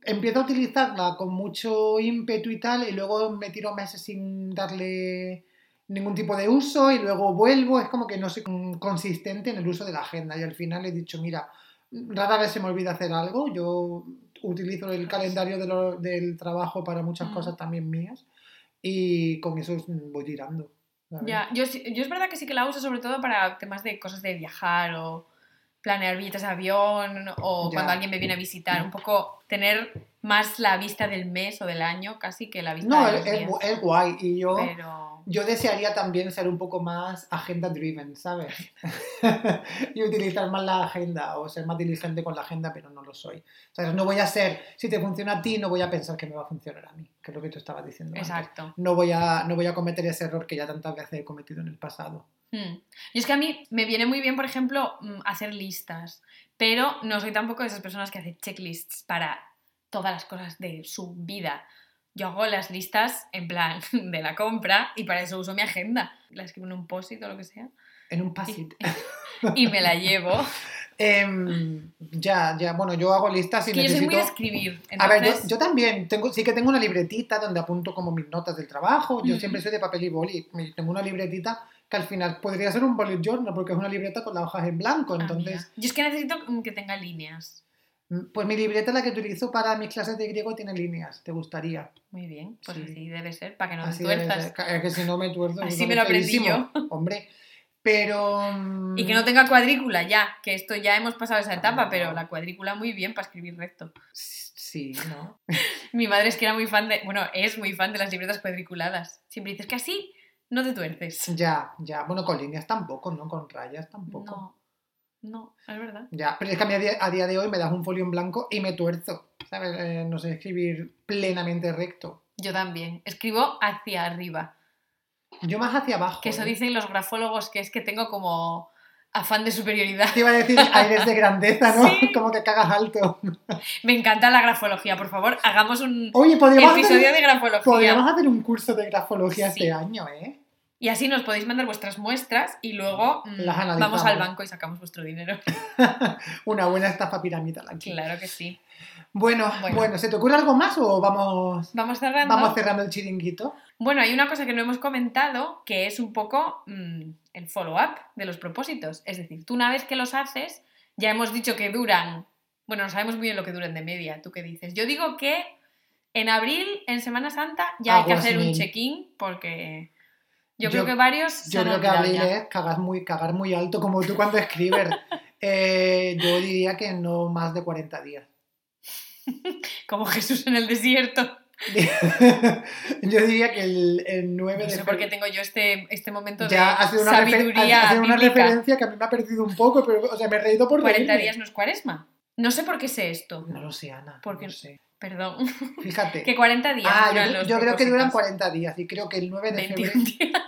A: empiezo a utilizarla con mucho ímpetu y tal, y luego me tiro meses sin darle ningún tipo de uso, y luego vuelvo. Es como que no soy consistente en el uso de la agenda. Y al final he dicho, mira, rara vez se me olvida hacer algo. Yo utilizo el calendario de lo- del trabajo para muchas
B: Mm.
A: cosas también mías, y con eso mm, voy tirando. ¿sabes?
B: Ya, yo, yo es verdad que sí que la uso sobre todo para temas de cosas de viajar o planear billetes de avión o
A: Ya.
B: cuando alguien me viene a visitar. Un poco tener más la vista del mes o del año casi que la vista
A: No,
B: de
A: es,
B: los
A: es guay. Y yo,
B: Pero...
A: yo desearía también ser un poco más agenda driven, ¿sabes? y utilizar más la agenda o ser más diligente con la agenda, pero no lo soy. O sea, no voy a ser, si te funciona a ti, no voy a pensar que me va a funcionar a mí, que es lo que tú estabas diciendo. antes.
B: Exacto.
A: No voy, a, no voy a cometer ese error que ya tantas veces he cometido en el pasado.
B: Hmm. Y es que a mí me viene muy bien, por ejemplo, mm, hacer listas, pero no soy tampoco de esas personas que hacen checklists para todas las cosas de su vida. Yo hago las listas en plan de la compra y para eso uso mi agenda. La escribo en un post-it o lo que sea
A: En un pasit.
B: y me la llevo.
A: Em, ya, ya, bueno, yo hago listas y
B: Es que yo soy
A: necesito...
B: muy de escribir.
A: A ver, yo, también tengo, sí que tengo una libretita donde apunto como mis notas del trabajo. Yo
B: Mm.
A: siempre soy de papel y boli. Tengo una libretita que al final podría ser un bullet journal porque es una libreta con las hojas en blanco.
B: Ah,
A: Entonces.
B: Yo es que necesito que tenga líneas.
A: Mm, pues mi libreta, la que utilizo para mis clases de griego, tiene líneas. ¿Te gustaría?
B: Muy bien, pues
A: Sí.
B: así debe ser, para que no
A: Así
B: te tuerzas.
A: Es que si no me tuerzo.
B: Así me lo aprendí
A: feísimo. Hombre, pero. mm,
B: Y que no tenga cuadrícula ya, que esto ya hemos pasado esa etapa,
A: No.
B: pero la cuadrícula muy bien para escribir recto.
A: Sí, ¿no?
B: Mi madre es que era muy fan de, bueno, es muy fan de las libretas cuadriculadas. Siempre dices que así no te tuerces.
A: Ya, ya. Bueno, con líneas tampoco, ¿no? Con rayas tampoco.
B: No, no, es verdad.
A: Ya, pero es que a mí a día, a día de hoy me das un folio en blanco y me tuerzo. ¿sabes? Eh, no sé escribir plenamente recto.
B: Yo también. Escribo hacia arriba.
A: Yo más hacia abajo.
B: Que eso
A: ¿eh?
B: dicen los grafólogos, que es que tengo como afán de superioridad.
A: Te iba a decir aires de grandeza, ¿no?
B: Sí.
A: Como que cagas alto.
B: Me encanta la grafología, por favor, hagamos un
A: Oye,
B: episodio
A: hacer,
B: de grafología.
A: podríamos hacer un curso de grafología
B: Sí.
A: este año, ¿eh?
B: Y así nos podéis mandar vuestras muestras y luego mm,
A: Las
B: vamos al banco y sacamos vuestro dinero.
A: Una buena estafa piramidal aquí.
B: Claro que sí.
A: Bueno,
B: Bueno.
A: bueno, ¿se te ocurre algo más o vamos,
B: Vamos cerrando.
A: vamos cerrando el chiringuito?
B: Bueno, hay una cosa que no hemos comentado que es un poco mm, el follow-up de los propósitos. Es decir, tú una vez que los haces, ya hemos dicho que duran. Bueno, no sabemos muy bien lo que duran de media. ¿Tú qué dices? Yo digo que en abril, en Semana Santa, ya hay que hacer un check-in porque yo,
A: Yo-
B: creo que varios.
A: Yo creo que abril
B: ya.
A: es cagar muy, cagar muy alto, como tú cuando escribes. Eh, yo diría que no más de 40 días.
B: Como Jesús en el desierto.
A: yo diría que el, el 9
B: No
A: de
B: sé por qué tengo yo este, este momento
A: Ya
B: de
A: ha sido una,
B: sabiduría
A: ha sido una
B: bíblica.
A: referencia que a mí me ha perdido un poco, pero o sea, me he reído por
B: 40
A: reírme.
B: días no es cuaresma. No sé por qué sé esto.
A: No lo sé, Ana.
B: Porque-
A: No sé.
B: Perdón.
A: Fíjate.
B: Que 40 días
A: Ah,
B: duran
A: yo, yo creo que duran
B: propósitos.
A: 40 días y creo que el 9 de
B: 21
A: febrero.
B: días.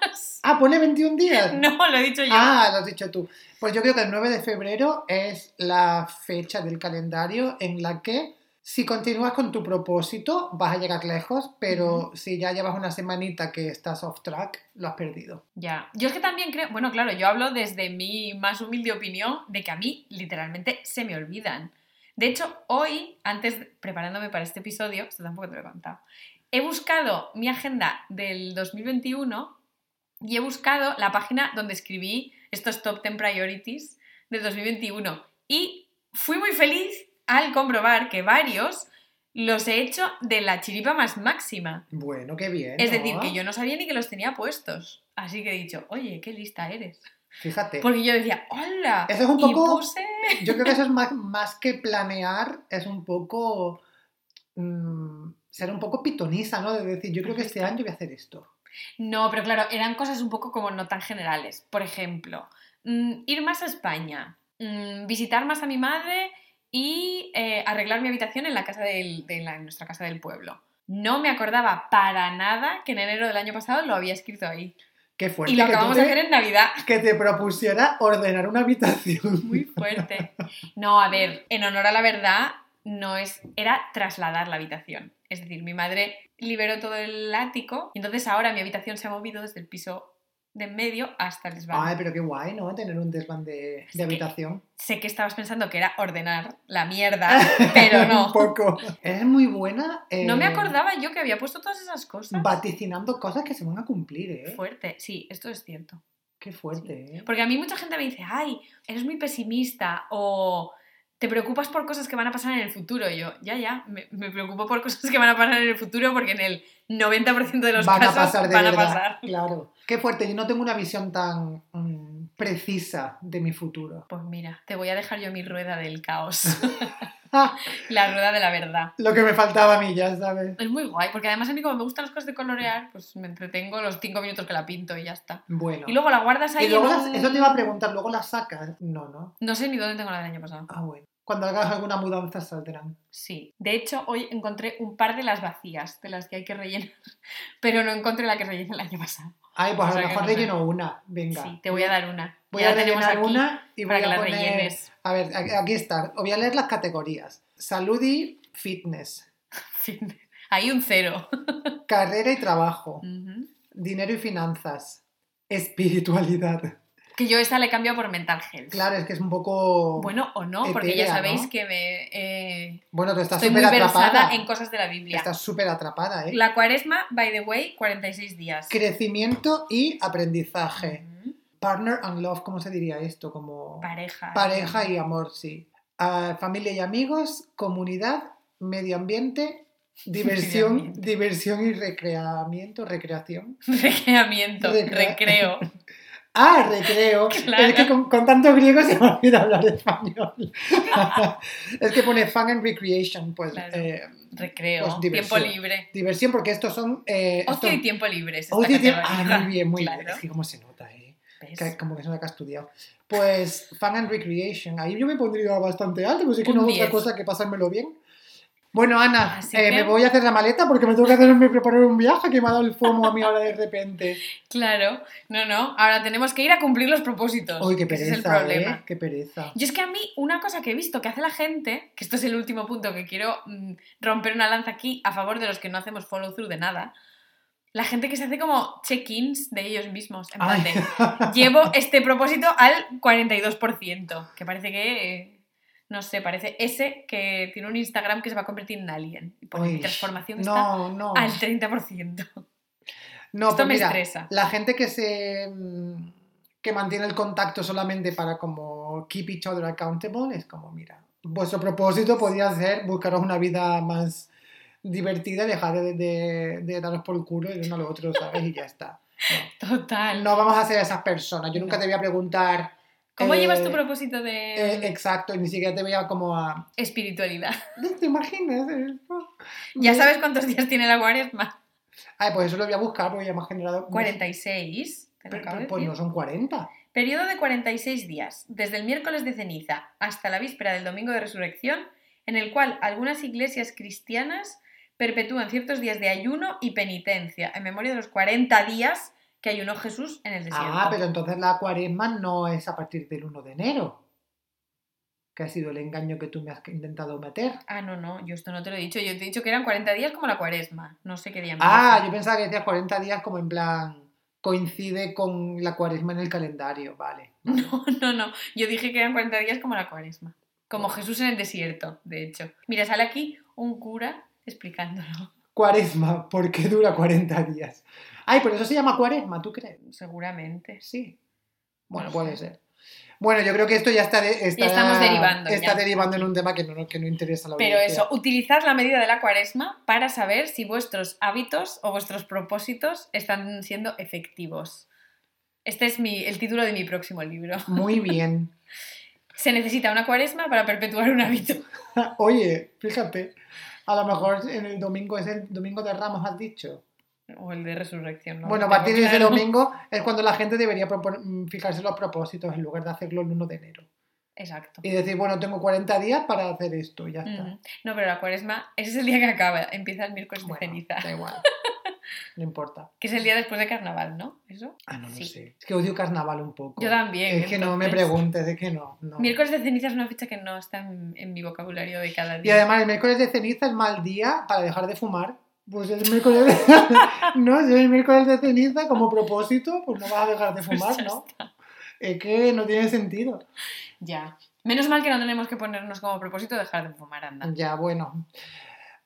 A: Ah, pone 21 días.
B: No, lo he dicho yo.
A: Ah, lo has dicho tú. Pues yo creo que el 9 de febrero es la fecha del calendario en la que si continúas con tu propósito vas a llegar lejos, pero si ya llevas una semanita que estás off track, lo has perdido.
B: Ya. Yo es que también creo, bueno, claro, yo hablo desde mi más humilde opinión de que a mí literalmente se me olvidan. De hecho, hoy, antes, preparándome para este episodio, esto tampoco te lo he contado, he buscado mi agenda del 2021 y he buscado la página donde escribí estos top 10 priorities del 2021. Y fui muy feliz al comprobar que varios los he hecho de la chiripa más máxima.
A: Bueno, qué bien.
B: Es
A: ¿no?
B: decir, que yo no sabía ni que los tenía puestos. Así que he dicho, oye, qué lista eres.
A: Fíjate.
B: Porque yo decía, hola.
A: Eso es un
B: y
A: poco-
B: puse-
A: Yo creo que eso es más, más que planear, es un poco mm, ser un poco pitoniza, ¿no? De decir, yo creo que este año voy a hacer esto.
B: No, pero claro, eran cosas un poco como no tan generales. Por ejemplo, mm, ir más a España, mm, visitar más a mi madre y eh, arreglar mi habitación en la casa del, de la- en nuestra casa del pueblo. No me acordaba para nada que en enero del año pasado lo había escrito ahí.
A: Qué fuerte
B: Y lo acabamos de hacer en Navidad.
A: que te propusiera ordenar una habitación.
B: Muy fuerte. No, a ver, en honor a la verdad, no es. Era trasladar la habitación. Es decir, mi madre liberó todo el ático y entonces ahora mi habitación se ha movido desde el piso de en medio hasta el desván.
A: Ay, pero qué guay, ¿no? Tener un desván de, habitación.
B: Sé que estabas pensando que era ordenar la mierda, pero no.
A: un poco. Eres muy buena. eh,
B: No me acordaba yo que había puesto todas esas cosas.
A: Vaticinando cosas que se van a cumplir, ¿eh?
B: Fuerte, sí, esto es cierto.
A: Qué fuerte, ¿eh?
B: Porque a mí mucha gente me dice, ay, eres muy pesimista o te preocupas por cosas que van a pasar en el futuro. Y yo, ya, ya, me, me preocupo por cosas que van a pasar en el futuro porque en el 90% de los
A: Van a
B: casos
A: pasar de
B: van a pasar.
A: Claro. Qué fuerte. Yo no tengo una visión tan mm, precisa de mi futuro.
B: Pues mira, te voy a dejar yo mi rueda del caos, la rueda de la verdad.
A: lo que me faltaba a mí, ya sabes.
B: Es muy guay, porque además a mí como me gustan las cosas de colorear, pues me entretengo los cinco minutos que la pinto y ya está.
A: Bueno.
B: Y luego la guardas ahí
A: Y luego
B: en
A: las- eso te iba a preguntar, ¿luego las sacas? No, no.
B: No sé ni dónde tengo la del año pasado.
A: Ah, bueno. Cuando hagas alguna mudanza saldrán.
B: Sí. De hecho, hoy encontré un par de las vacías, de las que hay que rellenar, pero no encontré la que rellené el año pasado.
A: Ay, pues
B: O
A: a lo mejor
B: no sé.
A: relleno una. Venga.
B: Sí, te voy a dar una.
A: Voy
B: Ya
A: a rellenar una y voy
B: para que
A: a
B: la
A: poner...
B: rellenes.
A: A ver, aquí está. Os voy a leer las categorías. Salud y fitness.
B: Hay un cero.
A: Carrera y trabajo. Dinero y finanzas. Espiritualidad.
B: Que yo esta le he cambiado por mental health.
A: Claro, es que es un poco...
B: Bueno, o no, porque ya sabéis
A: ¿no?
B: que me eh,
A: Bueno, tú estás súper atrapada.
B: en cosas de la Biblia.
A: Estás súper atrapada, ¿eh?
B: La cuaresma, by the way, 46 días.
A: Crecimiento y aprendizaje. Partner and love, ¿cómo se diría esto? Como...
B: Pareja.
A: Pareja y amor, sí. Ah, familia y amigos, comunidad, medio ambiente, diversión,
B: Medio ambiente.
A: diversión y recreamiento, recreación.
B: Recreamiento,
A: Recrea-
B: recreo.
A: Ah, recreo.
B: Claro.
A: Es que con, con tanto griego se me olvida hablar español. es que pone fun and recreation, pues
B: Claro.
A: eh,
B: Recreo.
A: Pues
B: tiempo libre.
A: diversión, porque estos son... Eh,
B: Ocio
A: estos-
B: y tiempo libre. es
A: Ocio y tiempo-. Ah, muy bien, muy
B: Claro.
A: bien. Es que cómo se nota, ¿eh? Que- como que es una que ha estudiado. Pues Fun and Recreation. Ahí yo me pondría bastante alto, pues es que
B: Un
A: no otra
B: 10.
A: cosa que pasármelo bien. Bueno, Ana, eh,
B: que-
A: me voy a hacer la maleta porque me tengo que hacerme preparar un viaje que me ha dado el FOMO a mí ahora de repente.
B: Claro, no, no. Ahora tenemos que ir a cumplir los propósitos.
A: Uy, qué
B: Ese
A: pereza,
B: es el problema.
A: ¿eh? Qué pereza.
B: Yo es que a mí una cosa que he visto que hace la gente, que esto es el último punto que quiero mm, romper una lanza aquí a favor de los que no hacemos follow through de nada, la gente que se hace como check-ins de ellos mismos. En plan de, llevo este propósito al 42%, que parece que, eh, no sé, parece ese que tiene un Instagram que se va a convertir en alien. Y por mi transformación está
A: No,
B: al 30%.
A: No,
B: Esto
A: pues
B: me
A: mira,
B: estresa.
A: La gente que se mm, que mantiene el contacto solamente para como keep each other accountable es como, mira, vuestro propósito podría ser buscaros una vida más divertida dejar de, de- de daros por el culo el uno al otro, ¿sabes? Y ya está.
B: Total.
A: No vamos a ser esas personas. Yo nunca te voy a preguntar.
B: ¿Cómo
A: eh,
B: llevas tu propósito de
A: eh, exacto, y ni siquiera te voy a como a.
B: espiritualidad?
A: ¿Te imaginas?
B: ¿Ya
A: Me-
B: sabes cuántos días tiene la cuaresma?
A: Ay, pues eso lo voy a buscar porque ya me ha generado.
B: 46. Te lo
A: Pero-
B: acabo de
A: pues
B: decir.
A: no son 40.
B: Periodo de 46 días, desde el miércoles de ceniza hasta la víspera del domingo de resurrección, en el cual algunas iglesias cristianas perpetúan ciertos días de ayuno y penitencia en memoria de los 40 días que ayunó Jesús en el desierto.
A: Ah, pero entonces la cuaresma no es a partir del 1 de enero. Que ha sido el engaño que tú me has intentado meter.
B: Ah, no, no, yo esto no te lo he dicho. Yo te he dicho que eran 40 días como la cuaresma. No sé qué día
A: Ah,
B: empieza.
A: yo pensaba que decías 40 días como en plan coincide con la cuaresma en el calendario, vale.
B: No, no, no. Yo dije que eran 40 días como la cuaresma. Como Jesús en el desierto, de hecho. Mira, sale aquí un cura explicándolo.
A: Cuaresma, porque dura 40 días. Ay, por eso se llama cuaresma, ¿tú crees?
B: Seguramente.
A: Sí. Bueno,
B: No
A: puede ser. Bueno, yo creo que esto ya está, de- está,
B: estamos derivando
A: está
B: ya.
A: derivando en un tema que no, que no interesa a la
B: Pero
A: audiencia.
B: eso, utilizad la medida de la cuaresma para saber si vuestros hábitos o vuestros propósitos están siendo efectivos. Este es mi, el título de mi próximo libro.
A: Muy bien.
B: Se necesita una cuaresma para perpetuar un hábito.
A: Oye, fíjate, a lo mejor en el domingo es el domingo de Ramos, has dicho.
B: O el de resurrección. ¿no?
A: bueno, a partir de ese domingo es cuando la gente debería mm, fijarse los propósitos en lugar de hacerlo el 1 de enero.
B: Exacto.
A: Y decir, bueno, tengo 40 días para hacer esto, y ya está.
B: No, pero la cuaresma, ese es el día que acaba. Empieza el miércoles de
A: Bueno,
B: ceniza.
A: da igual. No importa.
B: Que es el día después de carnaval, ¿no? ¿Eso?
A: Ah, no lo
B: Sí.
A: sé. Es que odio carnaval un poco.
B: Yo también.
A: Es que no me preguntes, es que no. no.
B: Miércoles de ceniza es una fecha que no está en, en mi vocabulario de cada
A: Y
B: día.
A: además el miércoles de ceniza es mal día para dejar de fumar. Pues el miércoles de... no, si es el miércoles de ceniza como propósito, pues no vas a dejar de
B: Pues
A: fumar,
B: ya
A: ¿no?
B: está.
A: Es que no tiene sentido.
B: Ya. Menos mal que no tenemos que ponernos como propósito dejar de fumar, anda.
A: Ya, bueno.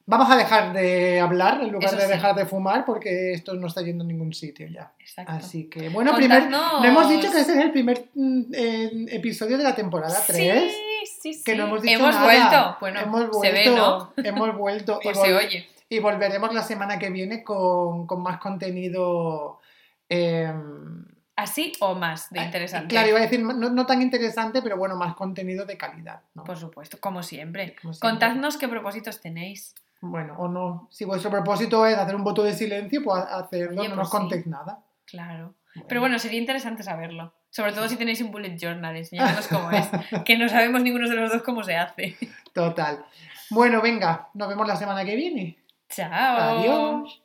A: Vamos a dejar de hablar en lugar
B: Eso
A: de
B: sí.
A: dejar de fumar porque esto no está yendo a ningún sitio ya.
B: Exacto.
A: Así que, bueno, primer,
B: Contadnos-
A: no hemos dicho que este es el primer eh, episodio de la temporada 3.
B: Sí, sí, sí.
A: Que no hemos dicho
B: Hemos
A: nada.
B: vuelto. Bueno,
A: hemos vuelto,
B: se ve, ¿no?
A: Hemos vuelto.
B: Pues se oye.
A: Y volveremos la semana que viene con, con más contenido. eh,
B: Así o más de interesante.
A: Claro, iba a decir no, no tan interesante, pero bueno, más contenido de calidad. ¿no?
B: Por supuesto, como siempre.
A: Como siempre.
B: Contadnos qué propósitos tenéis.
A: Bueno, o no. Si vuestro propósito es hacer un voto de silencio, pues hacerlo,
B: Oye,
A: no
B: pues
A: nos
B: sí.
A: contéis nada.
B: Claro. Pero bueno, sería interesante saberlo. Sobre todo si tenéis un bullet journal, enseñadnos cómo es. Que no sabemos ninguno de los dos cómo se hace.
A: Total. Bueno, venga, nos vemos la semana que viene.
B: Chao.
A: Adiós.